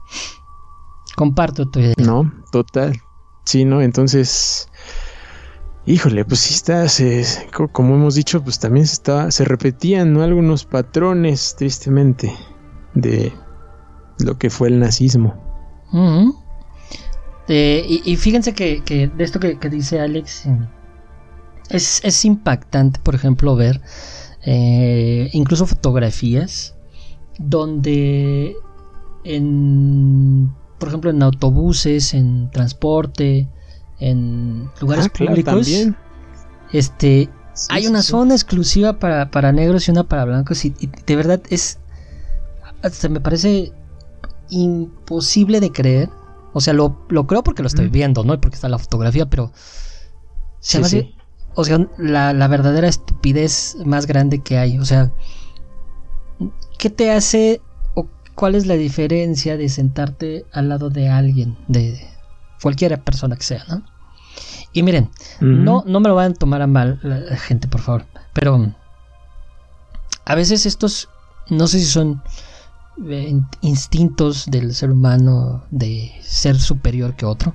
Comparto tu idea. No, total. Sí, ¿no? Entonces, híjole, pues sí está, como hemos dicho, pues también se, está, se repetían ¿no? algunos patrones, tristemente, de lo que fue el nazismo. Eh, y, fíjense que, de esto que, dice Alex, eh, es, impactante, por ejemplo, ver eh, incluso fotografías donde en, por ejemplo, en autobuses, en transporte, en lugares ah, públicos, este, hay una zona exclusiva para, negros y una para blancos y, de verdad es, se me parece imposible de creer. O sea, lo, creo porque lo estoy viendo, ¿no? Y porque está la fotografía, pero se o sea, la, la, verdadera estupidez más grande que hay. O sea, ¿qué te hace o cuál es la diferencia de sentarte al lado de alguien, de cualquier persona que sea, ¿no? Y miren, no, no me lo vayan a tomar a mal la, gente, por favor. Pero a veces estos, no sé si son instintos del ser humano de ser superior que otro.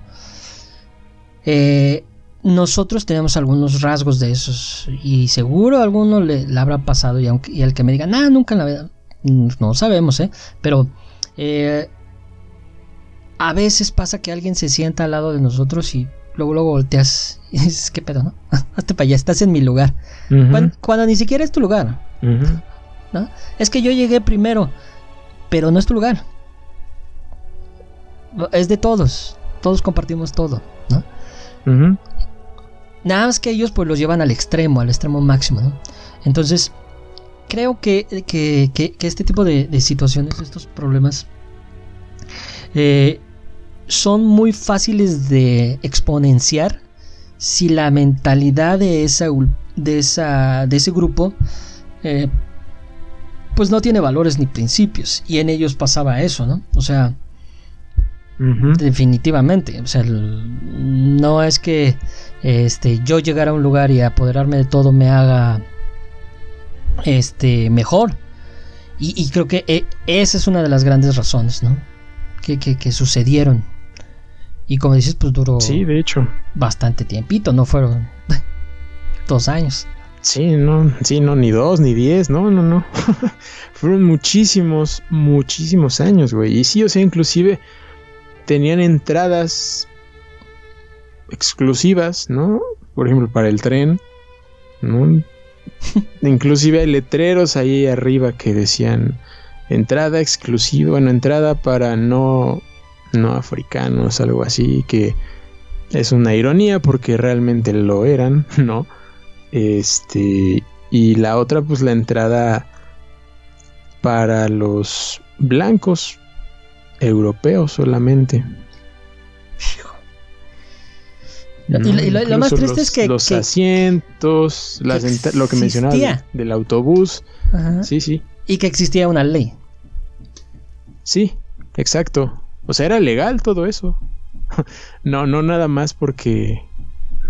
Eh, nosotros tenemos algunos rasgos de esos y seguro a alguno le, habrá pasado y, aunque, y el que me diga, nada, nunca en la vida, no sabemos, ¿eh? Pero eh, a veces pasa que alguien se sienta al lado de nosotros y luego luego volteas y dices, ¿qué pedo, no? Hazte para allá, estás en mi lugar. cuando, ni siquiera es tu lugar. ¿no? Es que yo llegué primero, pero no es tu lugar. Es de todos. Todos compartimos todo, ¿no? Nada más que ellos pues los llevan al extremo, al extremo máximo, ¿no? Entonces, creo que, que, este tipo de, de, situaciones, estos problemas, eh, son muy fáciles de exponenciar si la mentalidad de, esa, de, esa, de ese grupo eh, pues no tiene valores ni principios y en ellos pasaba eso, ¿no? O sea, definitivamente, o sea, no es que este, yo llegar a un lugar y apoderarme de todo me haga este, mejor. Y, creo que eh, esa es una de las grandes razones, ¿no? Que, que sucedieron y como dices, pues duró. Sí, de hecho. Bastante tiempito, no fueron dos años. Sí, no, sí, no, ni dos, ni diez, no, no, no. fueron muchísimos, muchísimos años, güey. Y sí, o sea, inclusive tenían entradas exclusivas, ¿no? Por ejemplo, para el tren, ¿no? inclusive hay letreros ahí arriba que decían entrada exclusiva, bueno, entrada para no no africanos, algo así, que es una ironía porque realmente lo eran, ¿no? Este, y la otra, pues la entrada para los blancos europeos solamente. Y, lo, más triste es que los asientos, lo que mencionaba del autobús, sí, sí, y que existía una ley. Sí, exacto. O sea, era legal todo eso. no, no nada más porque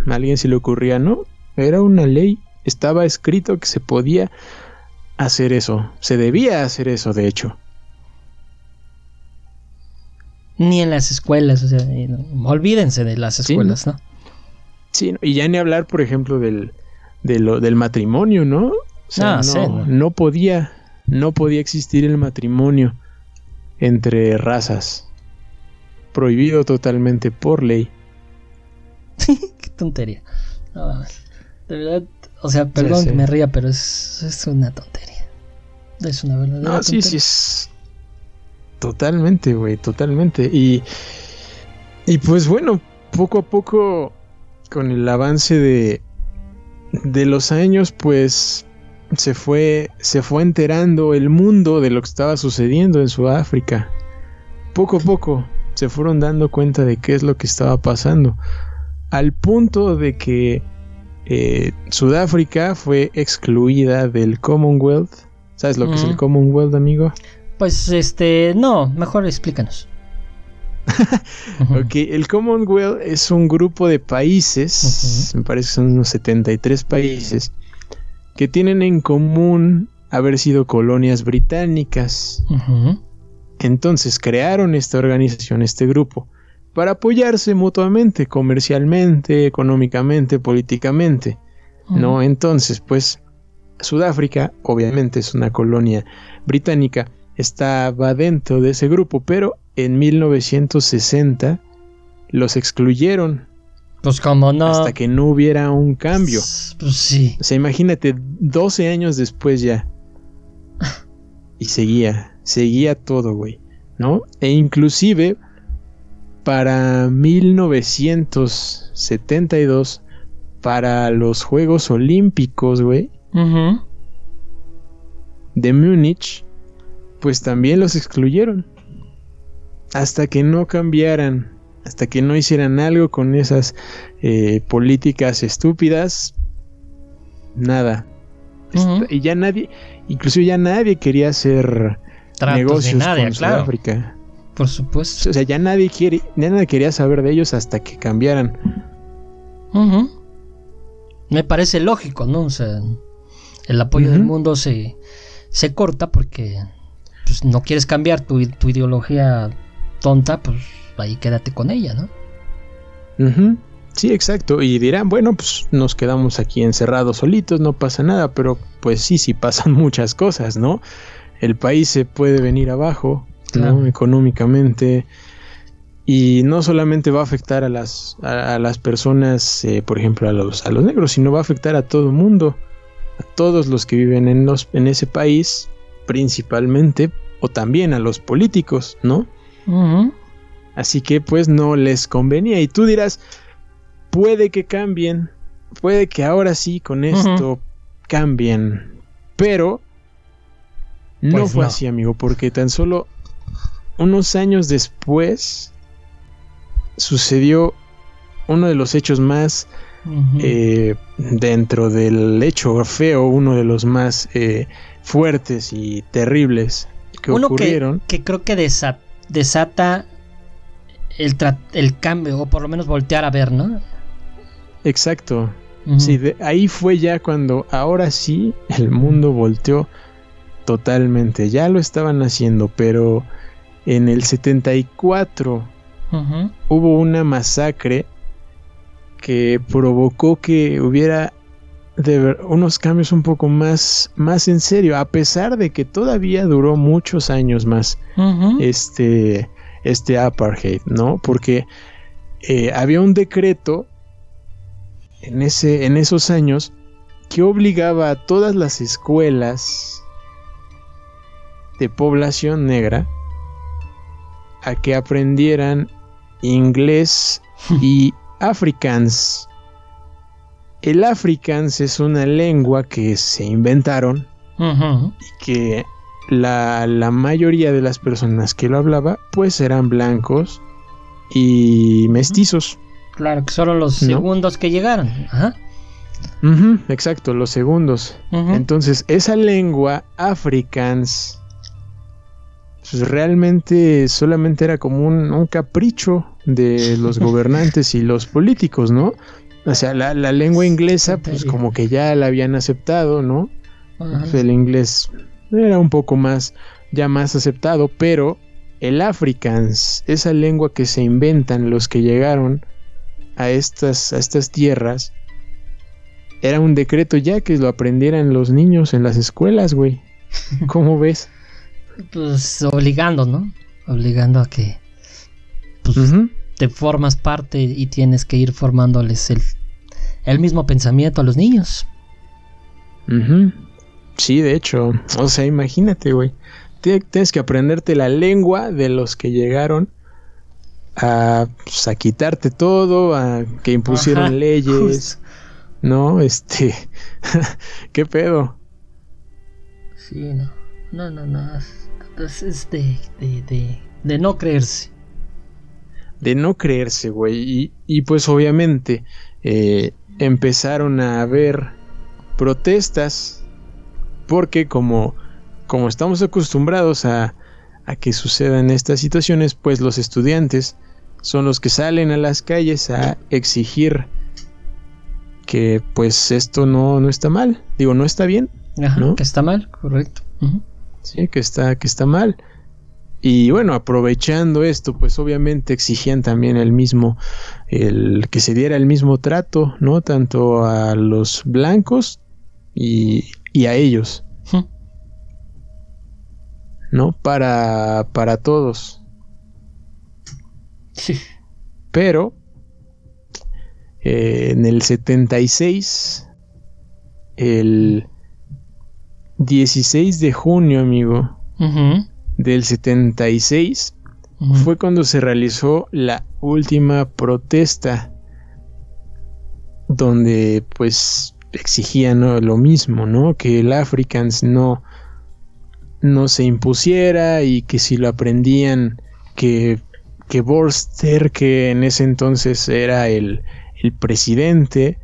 a alguien se le ocurría, no. Era una ley. Estaba escrito que se podía hacer eso. Se debía hacer eso, de hecho. Ni en las escuelas, o sea, olvídense de las escuelas, ¿no? Sí, y ya ni hablar, por ejemplo, del, del matrimonio, ¿no? O sea, no, no podía, no podía existir el matrimonio entre razas prohibido totalmente por ley. Qué tontería. De verdad, o sea, perdón que me ría, pero es, es, una tontería. Es una verdadera no, sí, sí, es. Totalmente, güey, totalmente. Y. Y pues bueno, poco a poco, con el avance de. de los años, pues. Se fue, se fue enterando el mundo de lo que estaba sucediendo en Sudáfrica. Poco a poco, se fueron dando cuenta de qué es lo que estaba pasando. Al punto de que eh, Sudáfrica fue excluida del Commonwealth. ¿Sabes lo que es el Commonwealth, amigo? Pues este, no, mejor explícanos. ok, el Commonwealth es un grupo de países, me parece que son unos 73 países, que tienen en común haber sido colonias británicas. Entonces crearon esta organización, este grupo, para apoyarse mutuamente, comercialmente, económicamente, políticamente. ¿No? Entonces, pues, Sudáfrica, obviamente es una colonia británica, estaba dentro de ese grupo, pero en 1960 los excluyeron. Pues como no. Hasta que no hubiera un cambio. Pues sí. O sea, imagínate, 12 años después ya. Y seguía, seguía todo, güey. ¿No? E inclusive para 1972, para los Juegos Olímpicos, güey. De Múnich, pues también los excluyeron. Hasta que no cambiaran, hasta que no hicieran algo con esas eh, políticas estúpidas, nada. Y ya nadie, incluso ya nadie quería hacer negocios con Sudáfrica. Por supuesto. O sea, ya nadie quiere, nadie quería saber de ellos hasta que cambiaran. Me parece lógico, ¿no? O sea, el apoyo del mundo se, se corta porque pues, no quieres cambiar tu, ideología tonta, pues ahí quédate con ella, ¿no? Sí, exacto. Y dirán, bueno, pues nos quedamos aquí encerrados solitos, no pasa nada, pero pues sí, sí pasan muchas cosas, ¿no? El país se puede venir abajo, ¿no? Económicamente. Y no solamente va a afectar a las, a, las personas, eh, por ejemplo, a los, a los negros, sino va a afectar a todo el mundo, a todos los que viven en, los, en ese país, principalmente, o también a los políticos, ¿no? Así que pues no les convenía. Y tú dirás, puede que cambien, puede que ahora sí con esto cambien, pero no pues fue así, amigo, porque tan solo unos años después sucedió uno de los hechos más eh, dentro del hecho feo, uno de los más eh, fuertes y terribles que ocurrieron. Que, que creo que desata el, el cambio, o por lo menos voltear a ver, ¿no? Exacto. Sí, ahí fue ya cuando ahora sí el mundo volteó totalmente. Ya lo estaban haciendo, pero en el 74 hubo una masacre que provocó que hubiera de unos cambios un poco más, más en serio, a pesar de que todavía duró muchos años más este, este apartheid, ¿no? Porque eh, había un decreto en, ese, en esos años que obligaba a todas las escuelas de población negra a que aprendieran inglés y afrikaans. El afrikaans es una lengua que se inventaron y que la, la, mayoría de las personas que lo hablaba pues eran blancos y mestizos. Claro, que solo los segundos que llegaron. Ajá. exacto, los segundos. Entonces, esa lengua afrikaans pues realmente solamente era como un, capricho de los gobernantes y los políticos, ¿no? O sea, la, lengua inglesa, pues como que ya la habían aceptado, ¿no? Pues, el inglés era un poco más, ya más aceptado, pero el afrikaans, esa lengua que se inventan los que llegaron a estas, a estas tierras, era un decreto ya que lo aprendieran los niños en las escuelas, güey. ¿Cómo ves? Pues obligando, ¿no? Obligando a que pues, te formas parte y tienes que ir formándoles el, el mismo pensamiento a los niños. Sí, de hecho. O sea, imagínate, güey. Tienes que aprenderte la lengua de los que llegaron pues, a, quitarte todo, a que impusieron leyes, ¿no? Este, ¿qué pedo? Sí, no, no, no, no, es de, de, de, no creerse. De no creerse, güey, y, pues obviamente eh, empezaron a haber protestas, porque como, como estamos acostumbrados a, a que sucedan estas situaciones, pues los estudiantes son los que salen a las calles a exigir que pues esto no, no está mal. Digo, no está bien. Ajá, que está mal, correcto. Sí, que está, que está mal. Y bueno, aprovechando esto, pues obviamente exigían también el mismo, el que se diera el mismo trato, ¿no? Tanto a los blancos y, y a ellos. ¿No? Para, para todos. Sí. Pero eh, en el 76, el 16 de junio, amigo, del 76, fue cuando se realizó la última protesta donde pues exigían lo mismo, ¿no? Que el Africans no, no se impusiera y que si lo aprendían que, que Borster, que en ese entonces era el, el presidente,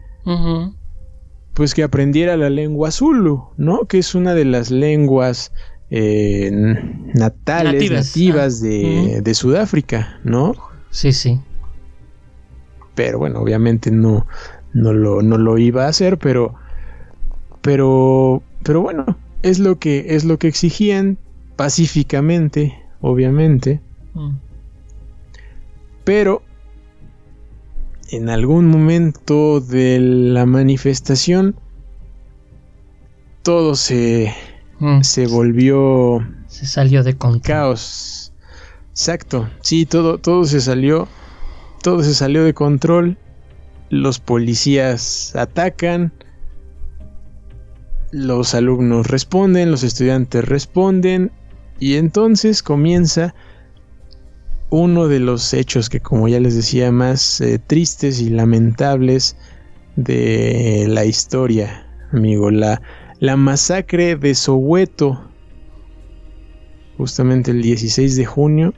pues que aprendiera la lengua Zulu, ¿no? Que es una de las lenguas eh, natales, nativas ah, de, de Sudáfrica, ¿no? Sí, sí. Pero bueno, obviamente no, no lo, no lo iba a hacer, pero, pero, pero bueno, es lo que, es lo que exigían pacíficamente, obviamente. Mm. Pero en algún momento de la manifestación todo se, mm. se volvió se salió de control. caos. Exacto. Sí, todo todo se salió todo se salió de control los policías atacan, los alumnos responden, los estudiantes responden y entonces comienza uno de los hechos que como ya les decía más eh, tristes y lamentables de la historia, amigo, la, la masacre de Soweto, justamente el 16 de junio,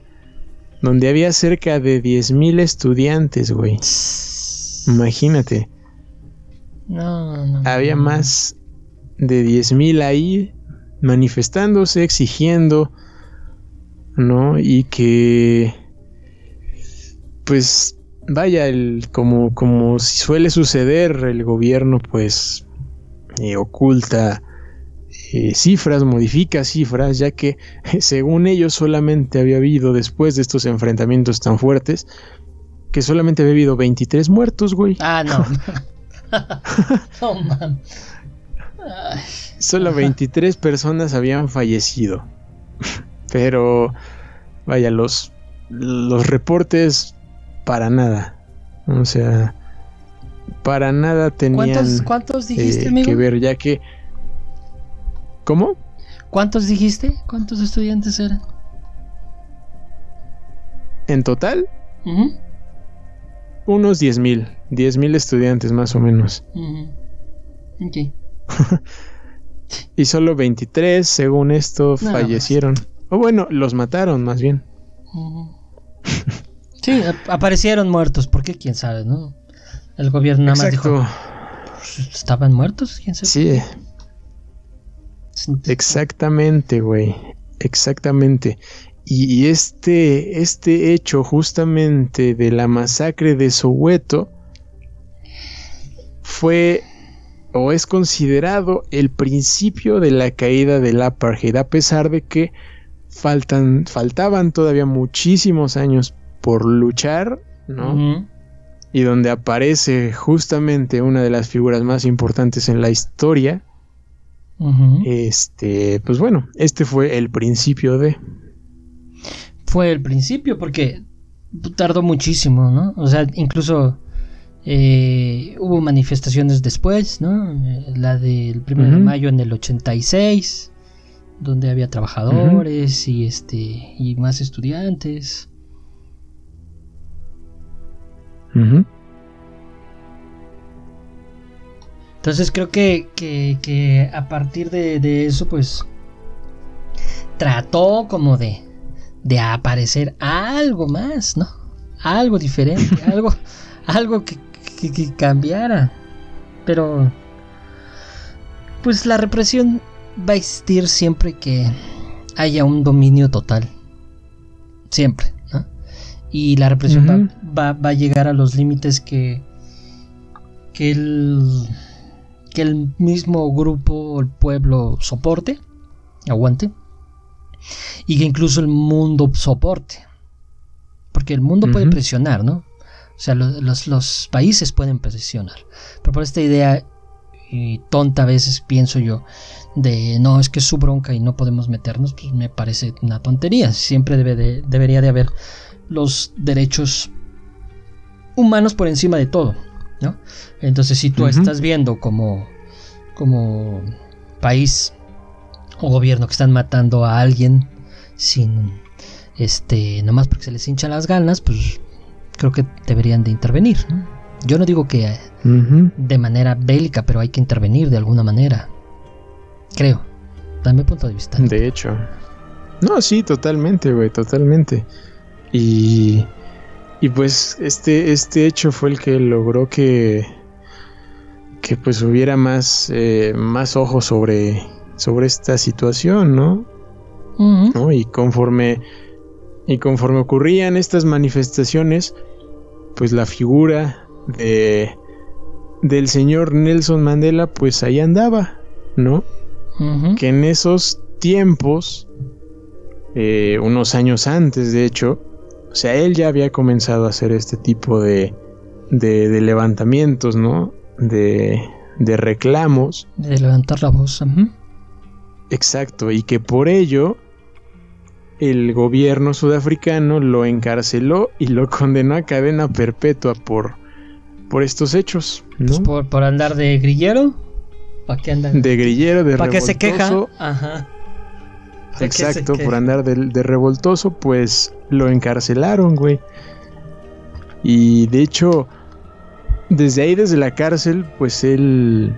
donde había cerca de 10.000 estudiantes, güey. Imagínate. No, no. Había más de 10.000 ahí manifestándose, exigiendo, ¿no? Y que, pues, vaya, el, como, como suele suceder, el gobierno, pues, eh, oculta eh, cifras, modifica cifras, ya que según ellos solamente había habido, después de estos enfrentamientos tan fuertes, que solamente había habido 23 muertos, güey. Ah, no. no, man. Solo 23 personas habían fallecido. Pero, vaya, los, los reportes para nada. O sea, para nada tenían ¿Cuántos, dijiste, eh, que ver, ya que... ¿Cómo? ¿Cuántos dijiste? ¿Cuántos estudiantes eran? ¿En total? unos 10.000, mil, mil estudiantes más o menos. y solo 23, según esto, fallecieron. O bueno, los mataron más bien. sí, aparecieron muertos, porque quién sabe, ¿no? El gobierno nada más dijo. Pues, ¿Estaban muertos? ¿Quién sabe? Sí. Exactamente, güey. Exactamente. Y, este, este hecho justamente de la masacre de Soweto fue o es considerado el principio de la caída del apartheid, a pesar de que faltan, faltaban todavía muchísimos años por luchar, ¿no? Y donde aparece justamente una de las figuras más importantes en la historia. Este, pues bueno, este fue el principio de fue el principio, porque tardó muchísimo, ¿no? O sea, incluso eh, hubo manifestaciones después, ¿no? La del 1 de mayo en el 86, donde había trabajadores y este y más estudiantes. Entonces creo que, que, a partir de, de, eso, pues, trató como de, de aparecer algo más, ¿no? Algo diferente, algo, algo que, cambiara. Pero, pues la represión va a existir siempre que haya un dominio total. Siempre, ¿no? Y la represión va, va, a llegar a los límites que, que, el, que el mismo grupo, el pueblo soporte, aguante y que incluso el mundo soporte. Porque el mundo puede presionar, ¿no? O sea, los, países pueden presionar. Pero por esta idea y tonta a veces pienso yo de no, es que es su bronca y no podemos meternos, pues me parece una tontería. Siempre debe de, debería de haber los derechos humanos por encima de todo, ¿no? Entonces, si tú estás viendo como, como país o gobierno que están matando a alguien sin, este, nomás porque se les hinchan las ganas, pues creo que deberían de intervenir, ¿no? Yo no digo que de manera bélica, pero hay que intervenir de alguna manera. Creo. Dame punto de vista. De hecho. No, sí, totalmente, güey, totalmente. Y, y pues este, este hecho fue el que logró que, que pues hubiera más, eh, más ojos sobre, sobre esta situación, ¿no? ¿no? Y conforme, y conforme ocurrían estas manifestaciones, pues la figura de, del señor Nelson Mandela, pues ahí andaba, ¿no? Que en esos tiempos, eh, unos años antes, de hecho, sea, él ya había comenzado a hacer este tipo de, de, levantamientos, ¿no? De, de reclamos. De levantar la voz. Exacto, y que por ello el gobierno sudafricano lo encarceló y lo condenó a cadena perpetua por, por estos hechos. ¿no? Pues por, andar de grillero. ¿Para qué andan? De grillero, de ¿Para qué se queja? Ajá. Exacto, por andar de, revoltoso, pues lo encarcelaron, güey. Y de hecho, desde ahí, desde la cárcel, pues él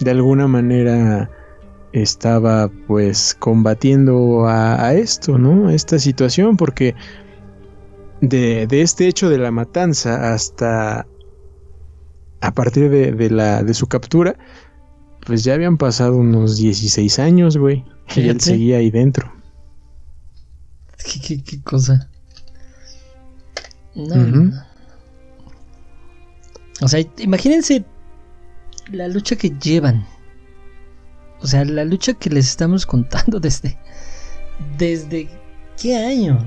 de alguna manera estaba pues combatiendo a, esto, ¿no? A esta situación, porque de, este hecho de la matanza hasta a partir de, la, de su captura, pues ya habían pasado unos 16 años, güey. Y él seguía ahí dentro. ¿Qué, cosa? No, O sea, imagínense la lucha que llevan. O sea, la lucha que les estamos contando desde. ¿Desde qué año?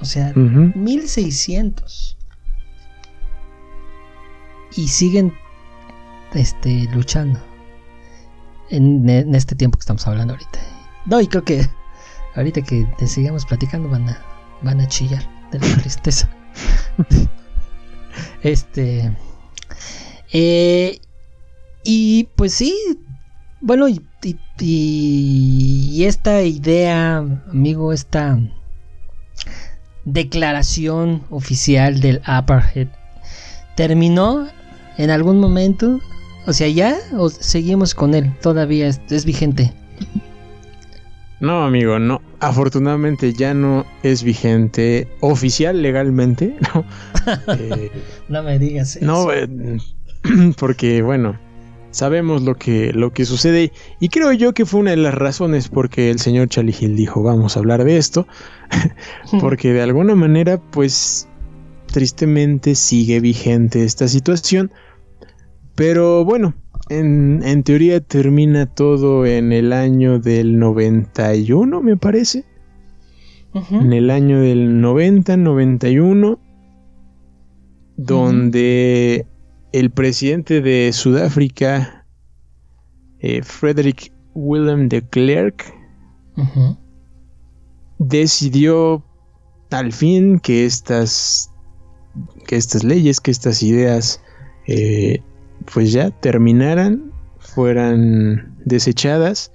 O sea, 1600. Y siguen este, luchando. En, este tiempo que estamos hablando ahorita. No, y creo que ahorita que te sigamos platicando van a, van a chillar de la tristeza. este. Eh, y pues sí, bueno, y, y, esta idea, amigo, esta declaración oficial del apartheid terminó en algún momento. O sea, ya o seguimos con él, todavía es, vigente. No, amigo, no. Afortunadamente ya no es vigente oficial legalmente. No, eh, no me digas eso. No, eh, porque bueno, sabemos lo que, lo que sucede y creo yo que fue una de las razones porque el señor Charlie Hill dijo vamos a hablar de esto porque de alguna manera pues tristemente sigue vigente esta situación pero bueno en, en teoría termina todo en el año del 91 me parece. En el año del 90 91 donde el presidente de Sudáfrica, eh, Frederick Willem de Klerk, decidió al fin que estas, que estas leyes, que estas ideas, eh, pues ya terminaran, fueran desechadas.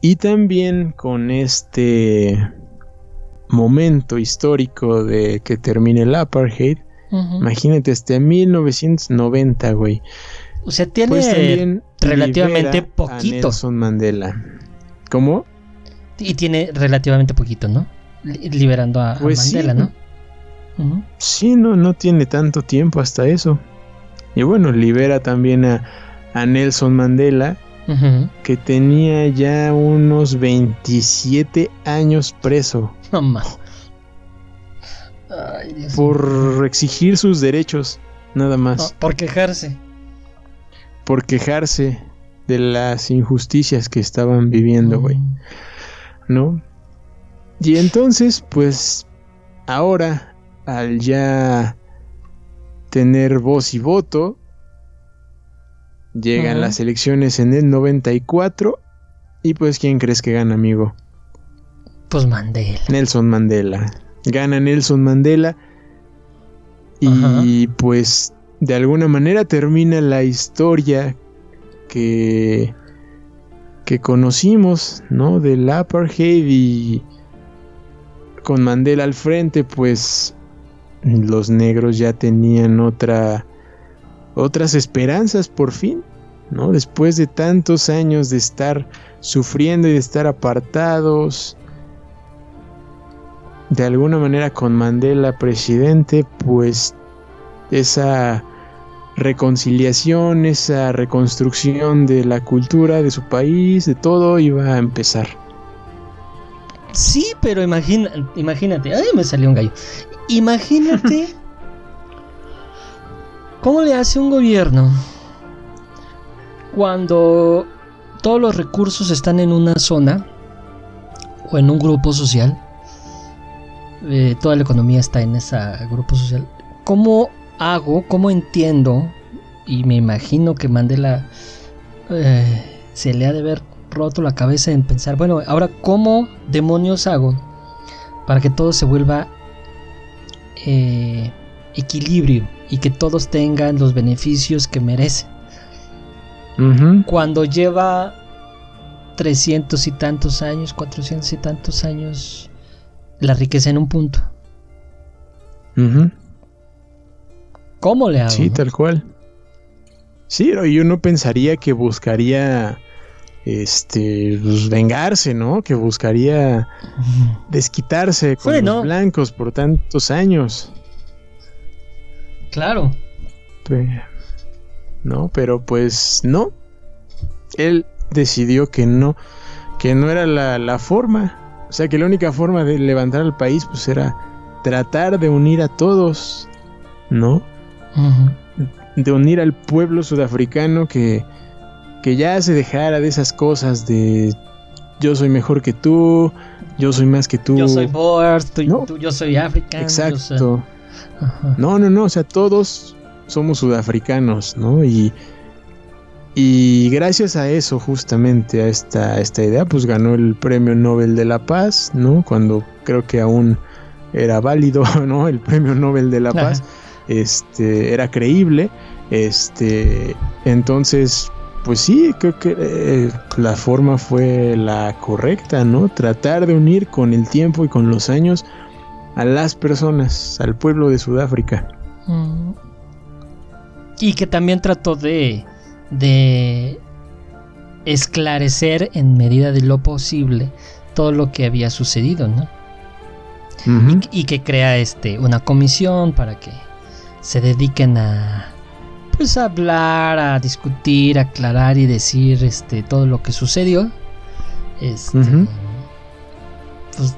Y también con este momento histórico de que termine el apartheid, Imagínate, hasta 1990, güey. O sea, tiene pues relativamente poquito. Nelson Mandela. ¿Cómo? Y tiene relativamente poquito, ¿no? Liberando a, pues Mandela, ¿no? Sí, no, no tiene tanto tiempo hasta eso. Y bueno, libera también a, Nelson Mandela, que tenía ya unos 27 años preso. No por exigir sus derechos, nada más. por quejarse. Por quejarse de las injusticias que estaban viviendo, güey. Mm. ¿No? Y entonces, pues, ahora, al ya tener voz y voto, llegan las elecciones en el 94 y pues, ¿quién crees que gana, amigo? Pues Mandela. Nelson Mandela. Gana Nelson Mandela Y pues de alguna manera termina la historia que, que conocimos, ¿no? Del apartheid y con Mandela al frente, pues los negros ya tenían otra otras esperanzas por fin, ¿no? Después de tantos años de estar sufriendo y de estar apartados, de alguna manera con Mandela presidente, pues esa reconciliación, esa reconstrucción de la cultura de su país, de todo iba a empezar. Sí, pero imagina, imagínate, ay, me salió un gallo. Imagínate cómo le hace un gobierno cuando todos los recursos están en una zona o en un grupo social. Eh, toda la economía está en ese grupo social. ¿Cómo hago, cómo entiendo? Y me imagino que Mandela eh, se le ha de ver roto la cabeza en pensar, bueno, ahora cómo demonios hago para que todo se vuelva eh, equilibrio y que todos tengan los beneficios que merecen. Cuando lleva 300 y tantos años, 400 y tantos años, la riqueza en un punto. ¿Cómo le hago? Sí, tal cual. Sí, y uno pensaría que buscaría este pues, vengarse, ¿no? Que buscaría desquitarse con los blancos por tantos años. Claro. no, pero pues no. Él decidió que no, que no era la, forma. O sea, que la única forma de levantar al país pues era tratar de unir a todos, ¿no? De unir al pueblo sudafricano que, que ya se dejara de esas cosas de yo soy mejor que tú, yo soy más que tú. Yo soy Boer, yo soy africano. Exacto. No, no, no, o sea, todos somos sudafricanos, ¿no? Y, y gracias a eso, justamente a esta, esta idea, pues ganó el Premio Nobel de la Paz, ¿no? Cuando creo que aún era válido, ¿no? El Premio Nobel de la Paz, este, era creíble, este, entonces, pues sí, creo que eh, la forma fue la correcta, ¿no? Tratar de unir con el tiempo y con los años a las personas, al pueblo de Sudáfrica. Mm. Y que también trató de, de esclarecer en medida de lo posible todo lo que había sucedido, ¿no? y, que crea este una comisión para que se dediquen a pues a hablar, a discutir, a aclarar y decir este todo lo que sucedió. Este, pues,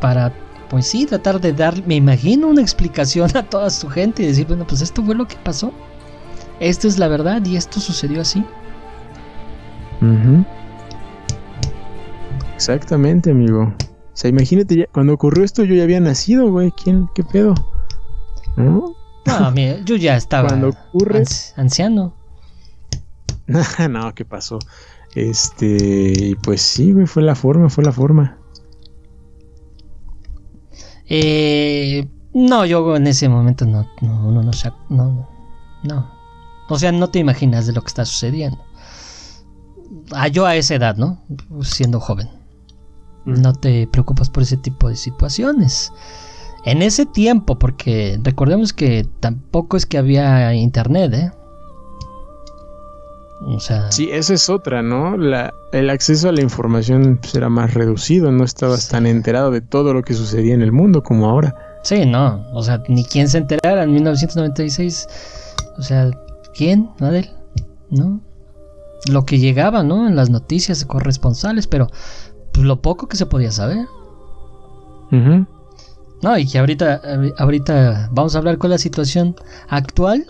para pues sí, tratar de dar, me imagino, una explicación a toda su gente y decir, bueno, pues esto fue lo que pasó. Esto es la verdad y esto sucedió así. Exactamente, amigo. O sea, imagínate, cuando ocurrió esto yo ya había nacido, güey. ¿Quién? ¿Qué pedo? ¿No? No, mira, yo ya estaba cuando ocurre... anciano. no, ¿qué pasó? Este, pues sí, güey, fue la forma, fue la forma. Eh, no, yo en ese momento no, no, no, no, no, O sea, no te imaginas de lo que está sucediendo. Ah, yo a esa edad, ¿no? Siendo joven. No te preocupas por ese tipo de situaciones. En ese tiempo, porque recordemos que tampoco es que había internet, ¿eh? O sea... Sí, esa es otra, ¿no? La, el acceso a la información pues, era más reducido, no estabas tan enterado de todo lo que sucedía en el mundo como ahora. Sí, no, o sea, ni quién se enterara en 1996. O sea, ¿quién? Nadel, ¿no? Lo que llegaba, ¿no? En las noticias corresponsales, pero pues, lo poco que se podía saber. No, y que ahorita, ahorita vamos a hablar con la situación actual,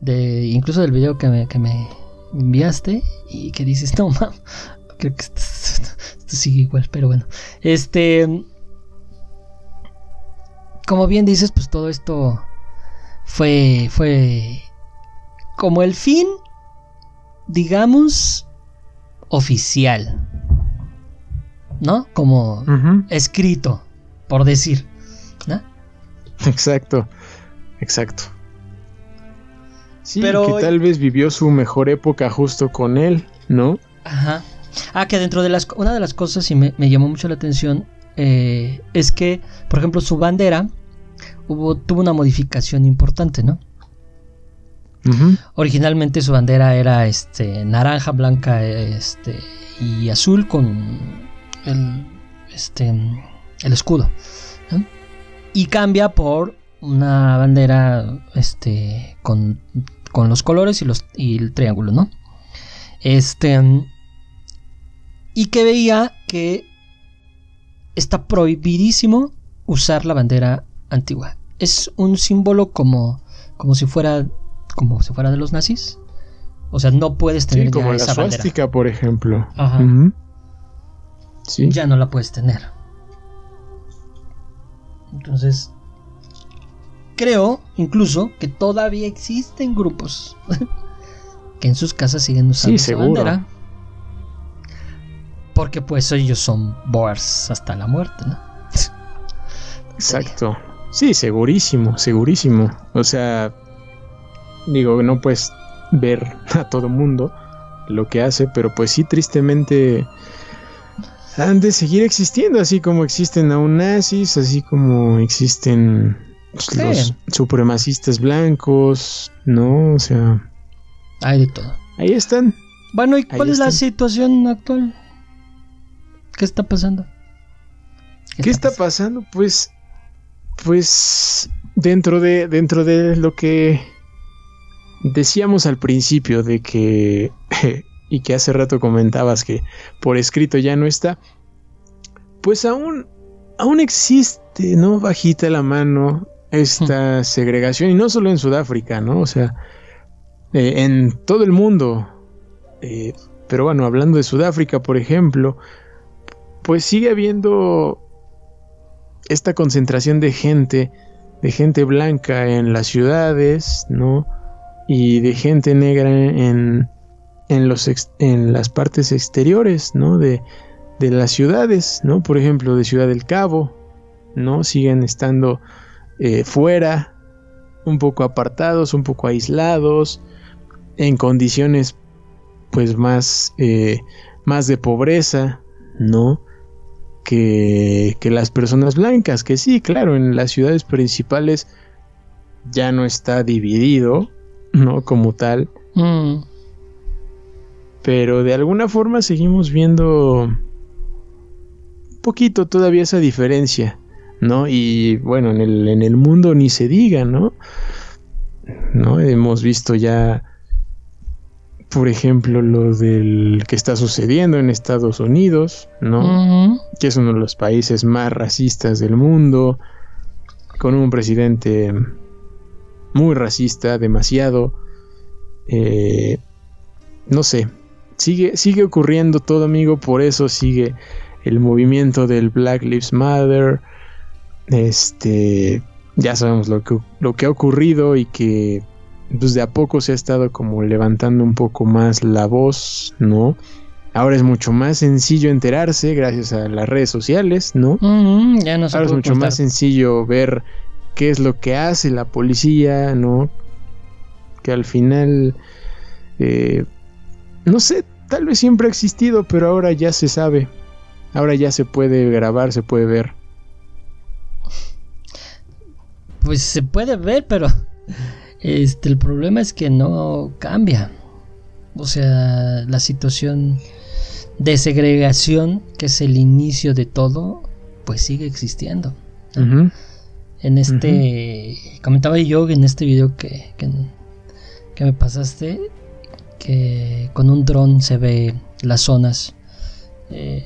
de incluso del video que me, que me enviaste y que dices, no, mam, creo que esto, sigue igual, pero bueno. Este, como bien dices, pues todo esto fue, fue como el fin, digamos, oficial, ¿no? Como escrito, por decir. Exacto. exacto. Sí, Pero... que tal vez vivió su mejor época justo con él, ¿no? Ajá. Ah, que dentro de las... Una de las cosas, y me, llamó mucho la atención, eh, es que, por ejemplo, su bandera hubo, tuvo una modificación importante, ¿no? Originalmente su bandera era este naranja, blanca este, y azul con el, este, el escudo. Y cambia por una bandera este, con, con los colores y, los, y el triángulo, ¿no? Este, y que veía que está prohibidísimo usar la bandera antigua. Es un símbolo como, como si fuera como si fuera de los nazis. O sea, no puedes tener sí, como la suástica, por ejemplo. Ajá. sí. Ya no la puedes tener. Entonces, creo incluso que todavía existen grupos que en sus casas siguen usando sí, bandera. Porque pues ellos son boers hasta la muerte, ¿no? Exacto. Sí, segurísimo, segurísimo. O sea, digo, no puedes ver a todo mundo lo que hace, pero pues sí, tristemente han de seguir existiendo, así como existen aún nazis, así como existen pues, los supremacistas blancos, ¿no? O sea... Hay de todo. Ahí están. Bueno, ¿y cuál es la situación actual? ¿Qué está pasando? ¿Qué, está, pasando? Pues, pues dentro de dentro de lo que decíamos al principio de que, y que hace rato comentabas que por escrito ya no está, pues aún, aún existe, ¿no? Bajita la mano esta segregación, y no solo en Sudáfrica, ¿no? O sea, eh, en todo el mundo. Eh, pero bueno, hablando de Sudáfrica, por ejemplo, pues sigue habiendo esta concentración de gente, de gente blanca en las ciudades, ¿no? y de gente negra en, en, los en las partes exteriores, ¿no? De, de, las ciudades, ¿no? Por ejemplo, de Ciudad del Cabo, ¿no? Siguen estando eh, fuera, un poco apartados, un poco aislados, en condiciones pues más, eh, más de pobreza, ¿no? Que, que las personas blancas, que sí, claro, en las ciudades principales ya no está dividido, ¿no? Como tal. Mm. Pero de alguna forma seguimos viendo un poquito todavía esa diferencia, ¿no? Y bueno, en el, en el mundo ni se diga, ¿no? ¿no? Hemos visto ya, por ejemplo, lo del que está sucediendo en Estados Unidos, ¿no? Que es uno de los países más racistas del mundo, con un presidente muy racista, demasiado. Eh, no sé, sigue, sigue ocurriendo todo, amigo, por eso sigue el movimiento del Black Lives Matter. Este, ya sabemos lo que, lo que ha ocurrido y que pues de a poco se ha estado como levantando un poco más la voz, ¿no? Ahora es mucho más sencillo enterarse gracias a las redes sociales, ¿no? ya no Ahora es mucho más sencillo ver qué es lo que hace la policía, ¿no? Que al final, eh, no sé, tal vez siempre ha existido, pero ahora ya se sabe. Ahora ya se puede grabar, se puede ver. Pues se puede ver, pero este el problema es que no cambia. O sea, la situación de segregación, que es el inicio de todo, pues sigue existiendo. En este. Comentaba yo en este video que, que, me pasaste. Que con un dron se ve las zonas. Eh,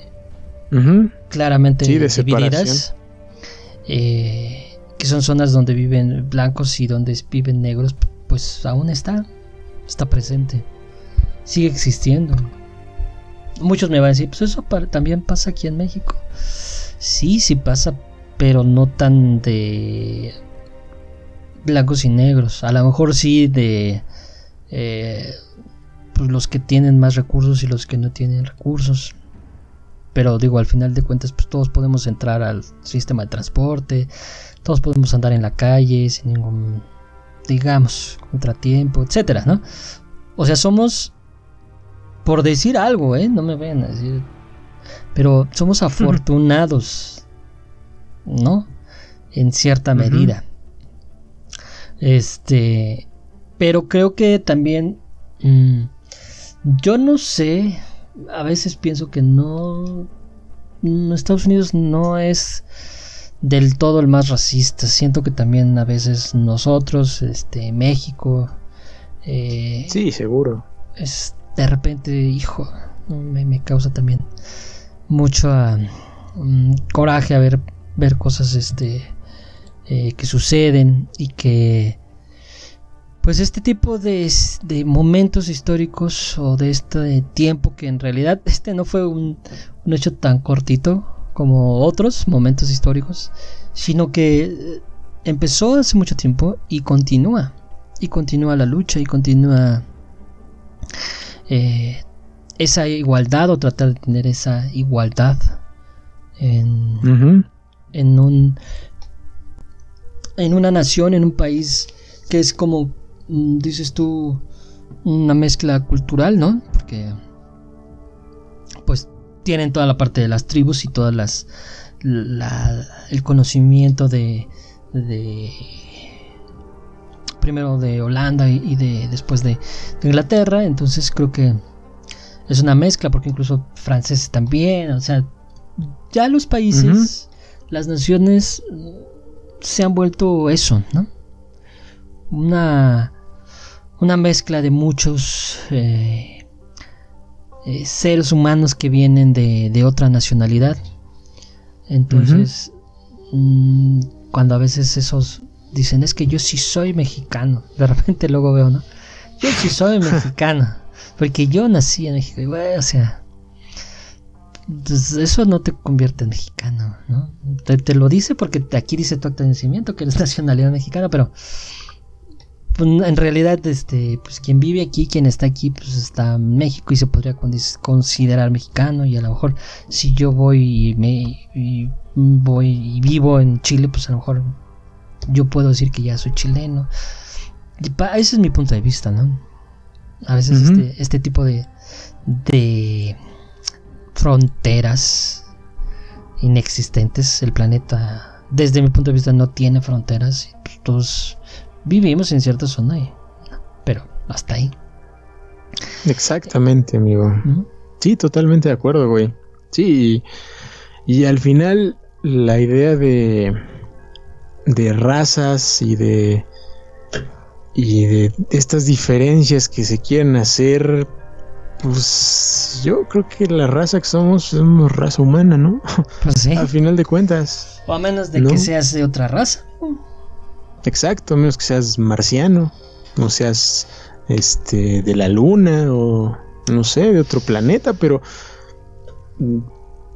claramente divididas. Eh, que son zonas donde viven blancos y donde viven negros. Pues aún está. Está presente. Sigue existiendo. Muchos me van a decir, pues eso también pasa aquí en México. Sí, sí pasa, pero no tan de blancos y negros. A lo mejor sí de eh, pues los que tienen más recursos y los que no tienen recursos. Pero digo, al final de cuentas, pues todos podemos entrar al sistema de transporte, todos podemos andar en la calle sin ningún digamos, contratiempo, etcétera, ¿no? O sea, somos, por decir algo, ¿eh? No me vayan a decir, pero somos afortunados, ¿no? En cierta medida. Este, pero creo que también, mm, yo no sé, a veces pienso que no, mm, Estados Unidos no es del todo el más racista. Siento que también a veces nosotros, este, México. Eh, sí, seguro. Es de repente, hijo, me, causa también mucho mm, coraje a ver, ver cosas este, eh, que suceden y que pues este tipo de, de, momentos históricos o de este tiempo que en realidad este no fue un, un hecho tan cortito como otros momentos históricos, sino que eh, empezó hace mucho tiempo y continúa. Y continúa la lucha y continúa eh, esa igualdad o tratar de tener esa igualdad en, en un en una nación, en un país que es como dices tú una mezcla cultural, ¿no? Porque pues tienen toda la parte de las tribus y todas las el conocimiento de, de primero de Holanda y, de después de, Inglaterra. Entonces creo que es una mezcla porque incluso franceses también o sea ya los países las naciones se han vuelto eso no una una mezcla de muchos eh, eh, seres humanos que vienen de, otra nacionalidad. Entonces, mm, cuando a veces esos dicen, es que yo sí soy mexicano, de repente luego veo, ¿no? Yo sí soy mexicano, porque yo nací en México, y o sea, pues, eso no te convierte en mexicano, ¿no? Te, lo dice porque aquí dice tu acta de nacimiento que eres nacionalidad mexicana, pero pues, en realidad, este, pues quien vive aquí, quien está aquí, pues está en México y se podría considerar mexicano. Y a lo mejor si yo voy y me voy y vivo en Chile, pues a lo mejor yo puedo decir que ya soy chileno. ese es mi punto de vista, ¿no? A veces este, este tipo de, de fronteras inexistentes, el planeta, desde mi punto de vista, no tiene fronteras. Y pues, todos vivimos en cierta zona, pero hasta ahí. Exactamente, amigo. Sí, totalmente de acuerdo, güey. Sí, y, al final la idea de de razas y de y de estas diferencias que se quieren hacer pues yo creo que la raza que somos somos raza humana, ¿no? Pues sí. Al final de cuentas. O a menos de que seas de otra raza. Exacto, a menos que seas marciano, o seas este de la luna o no sé, de otro planeta, pero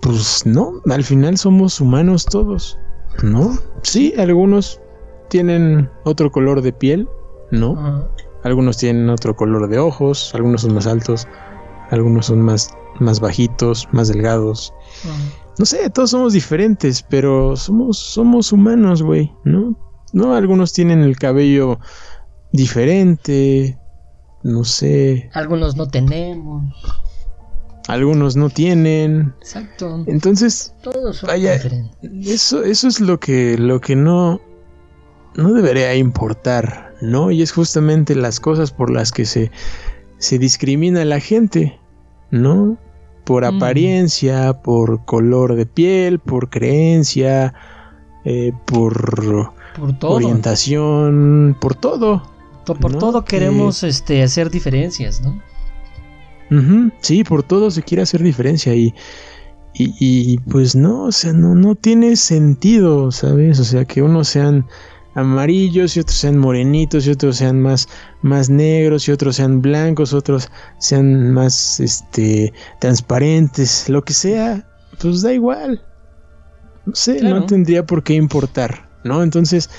pues no, al final somos humanos todos, ¿no? Sí, algunos tienen otro color de piel, ¿no? Algunos tienen otro color de ojos, algunos son más altos, algunos son más, más bajitos, más delgados. No sé, todos somos diferentes, pero somos, somos humanos, güey, ¿no? ¿No? Algunos tienen el cabello diferente, no sé. Algunos no tenemos. Algunos no tienen. Exacto. Entonces, todos son diferentes. Eso, eso es lo que, lo que no, no debería importar, ¿no? Y es justamente las cosas por las que se, se discrimina a la gente, ¿no? Por mm. apariencia, por color de piel, por creencia, eh, por por todo. Orientación, por todo. Por todo queremos este, hacer diferencias, ¿no? Sí, por todo se quiere hacer diferencia y, y, pues no, o sea, no, no tiene sentido, ¿sabes? O sea, que unos sean amarillos y otros sean morenitos y otros sean más, más negros y otros sean blancos, otros sean más este, transparentes, lo que sea, pues da igual. No sé, no tendría por qué importar. ¿No? Entonces,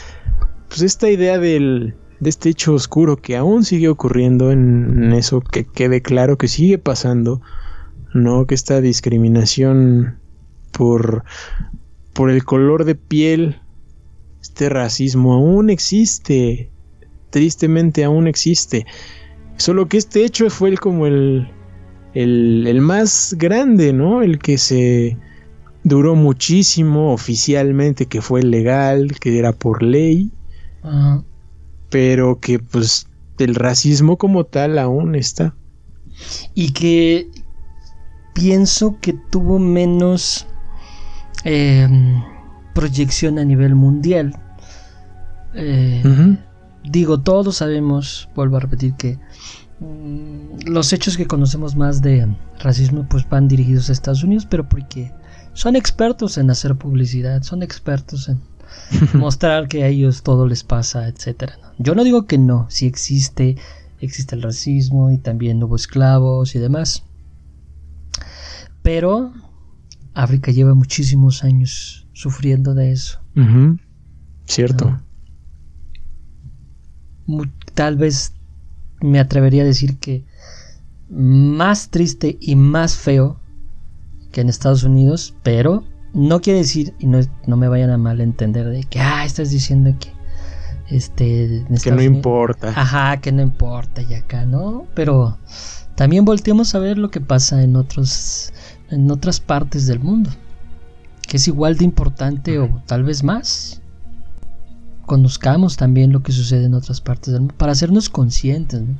pues esta idea de este hecho oscuro que aún sigue ocurriendo en, eso, que quede claro que sigue pasando, ¿no? Que esta discriminación por, por el color de piel, este racismo aún existe, tristemente aún existe. Solo que este hecho fue el, como el, el, más grande, ¿no? El que se duró muchísimo oficialmente, que fue legal, que era por ley, pero que pues el racismo como tal aún está. Y que pienso que tuvo menos em, proyección a nivel mundial. Eh, digo, todos sabemos, vuelvo a repetir que mm, los hechos que conocemos más de racismo pues van dirigidos a Estados Unidos, pero porque son expertos en hacer publicidad, son expertos en mostrar que a ellos todo les pasa, etcétera. Yo no digo que no, si existe, existe el racismo y también hubo esclavos y demás. Pero África lleva muchísimos años sufriendo de eso. Cierto. Tal vez me atrevería a decir que más triste y más feo que en Estados Unidos, pero no quiere decir, y no, no me vayan a mal entender, de que, ah, estás diciendo que, este, que no importa. Ajá, que no importa y acá, ¿no? Pero también volteamos a ver lo que pasa en otros, en otras partes del mundo, que es igual de importante o tal vez más. Conozcamos también lo que sucede en otras partes del mundo para hacernos conscientes. ¿no?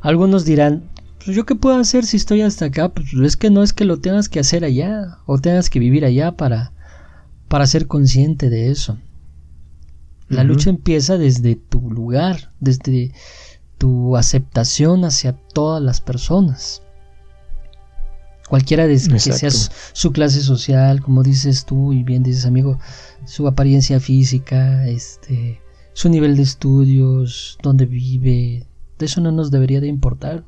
Algunos dirán, pues yo qué puedo hacer si estoy hasta acá, pues es que no es que lo tengas que hacer allá o tengas que vivir allá para, para ser consciente de eso. La lucha empieza desde tu lugar, desde tu aceptación hacia todas las personas. Cualquiera de que sea su, clase social, como dices tú y bien dices amigo, su apariencia física, este, su nivel de estudios, dónde vive, de eso no nos debería de importar.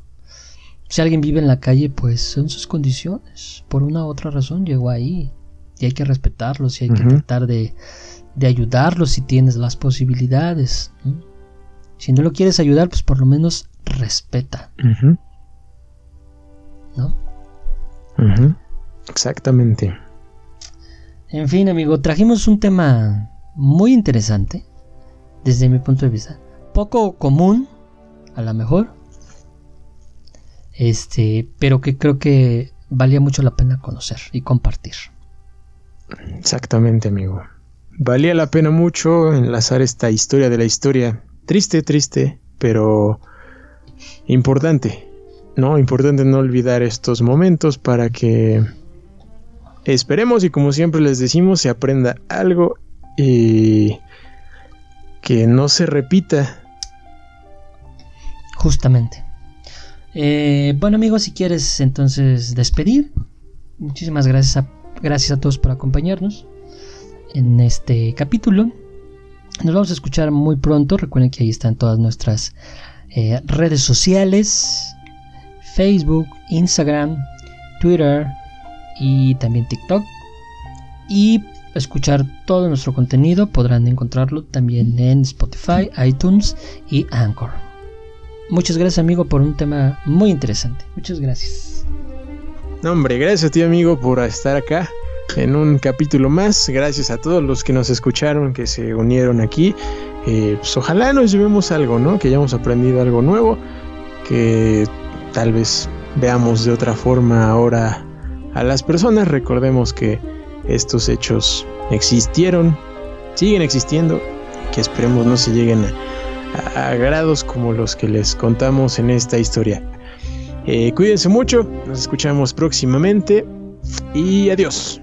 Si alguien vive en la calle, pues son sus condiciones. Por una u otra razón llegó ahí. Y hay que respetarlos y hay que tratar de, de, ayudarlos si tienes las posibilidades. Si no lo quieres ayudar, pues por lo menos respeta. ¿No? Exactamente. En fin, amigo, trajimos un tema muy interesante desde mi punto de vista. Poco común, a lo mejor, este, pero que creo que valía mucho la pena conocer y compartir. Exactamente, amigo. Valía la pena mucho enlazar esta historia de la historia. Triste, triste, pero importante. No, importante no olvidar estos momentos para que esperemos y como siempre les decimos se aprenda algo y que no se repita. Justamente. Eh, bueno amigos, si quieres entonces despedir, muchísimas gracias a, gracias a todos por acompañarnos en este capítulo. Nos vamos a escuchar muy pronto. Recuerden que ahí están todas nuestras eh, redes sociales: Facebook, Instagram, Twitter y también TikTok. Y escuchar todo nuestro contenido podrán encontrarlo también en Spotify, iTunes y Anchor. Muchas gracias amigo por un tema muy interesante. Muchas gracias. No, hombre, gracias a ti amigo por estar acá en un capítulo más. Gracias a todos los que nos escucharon, que se unieron aquí. Eh, pues ojalá nos llevemos algo, ¿no? Que hayamos aprendido algo nuevo. Que tal vez veamos de otra forma ahora a las personas. Recordemos que estos hechos existieron, siguen existiendo. Que esperemos no se lleguen a a grados como los que les contamos en esta historia. Eh, cuídense mucho, nos escuchamos próximamente y adiós.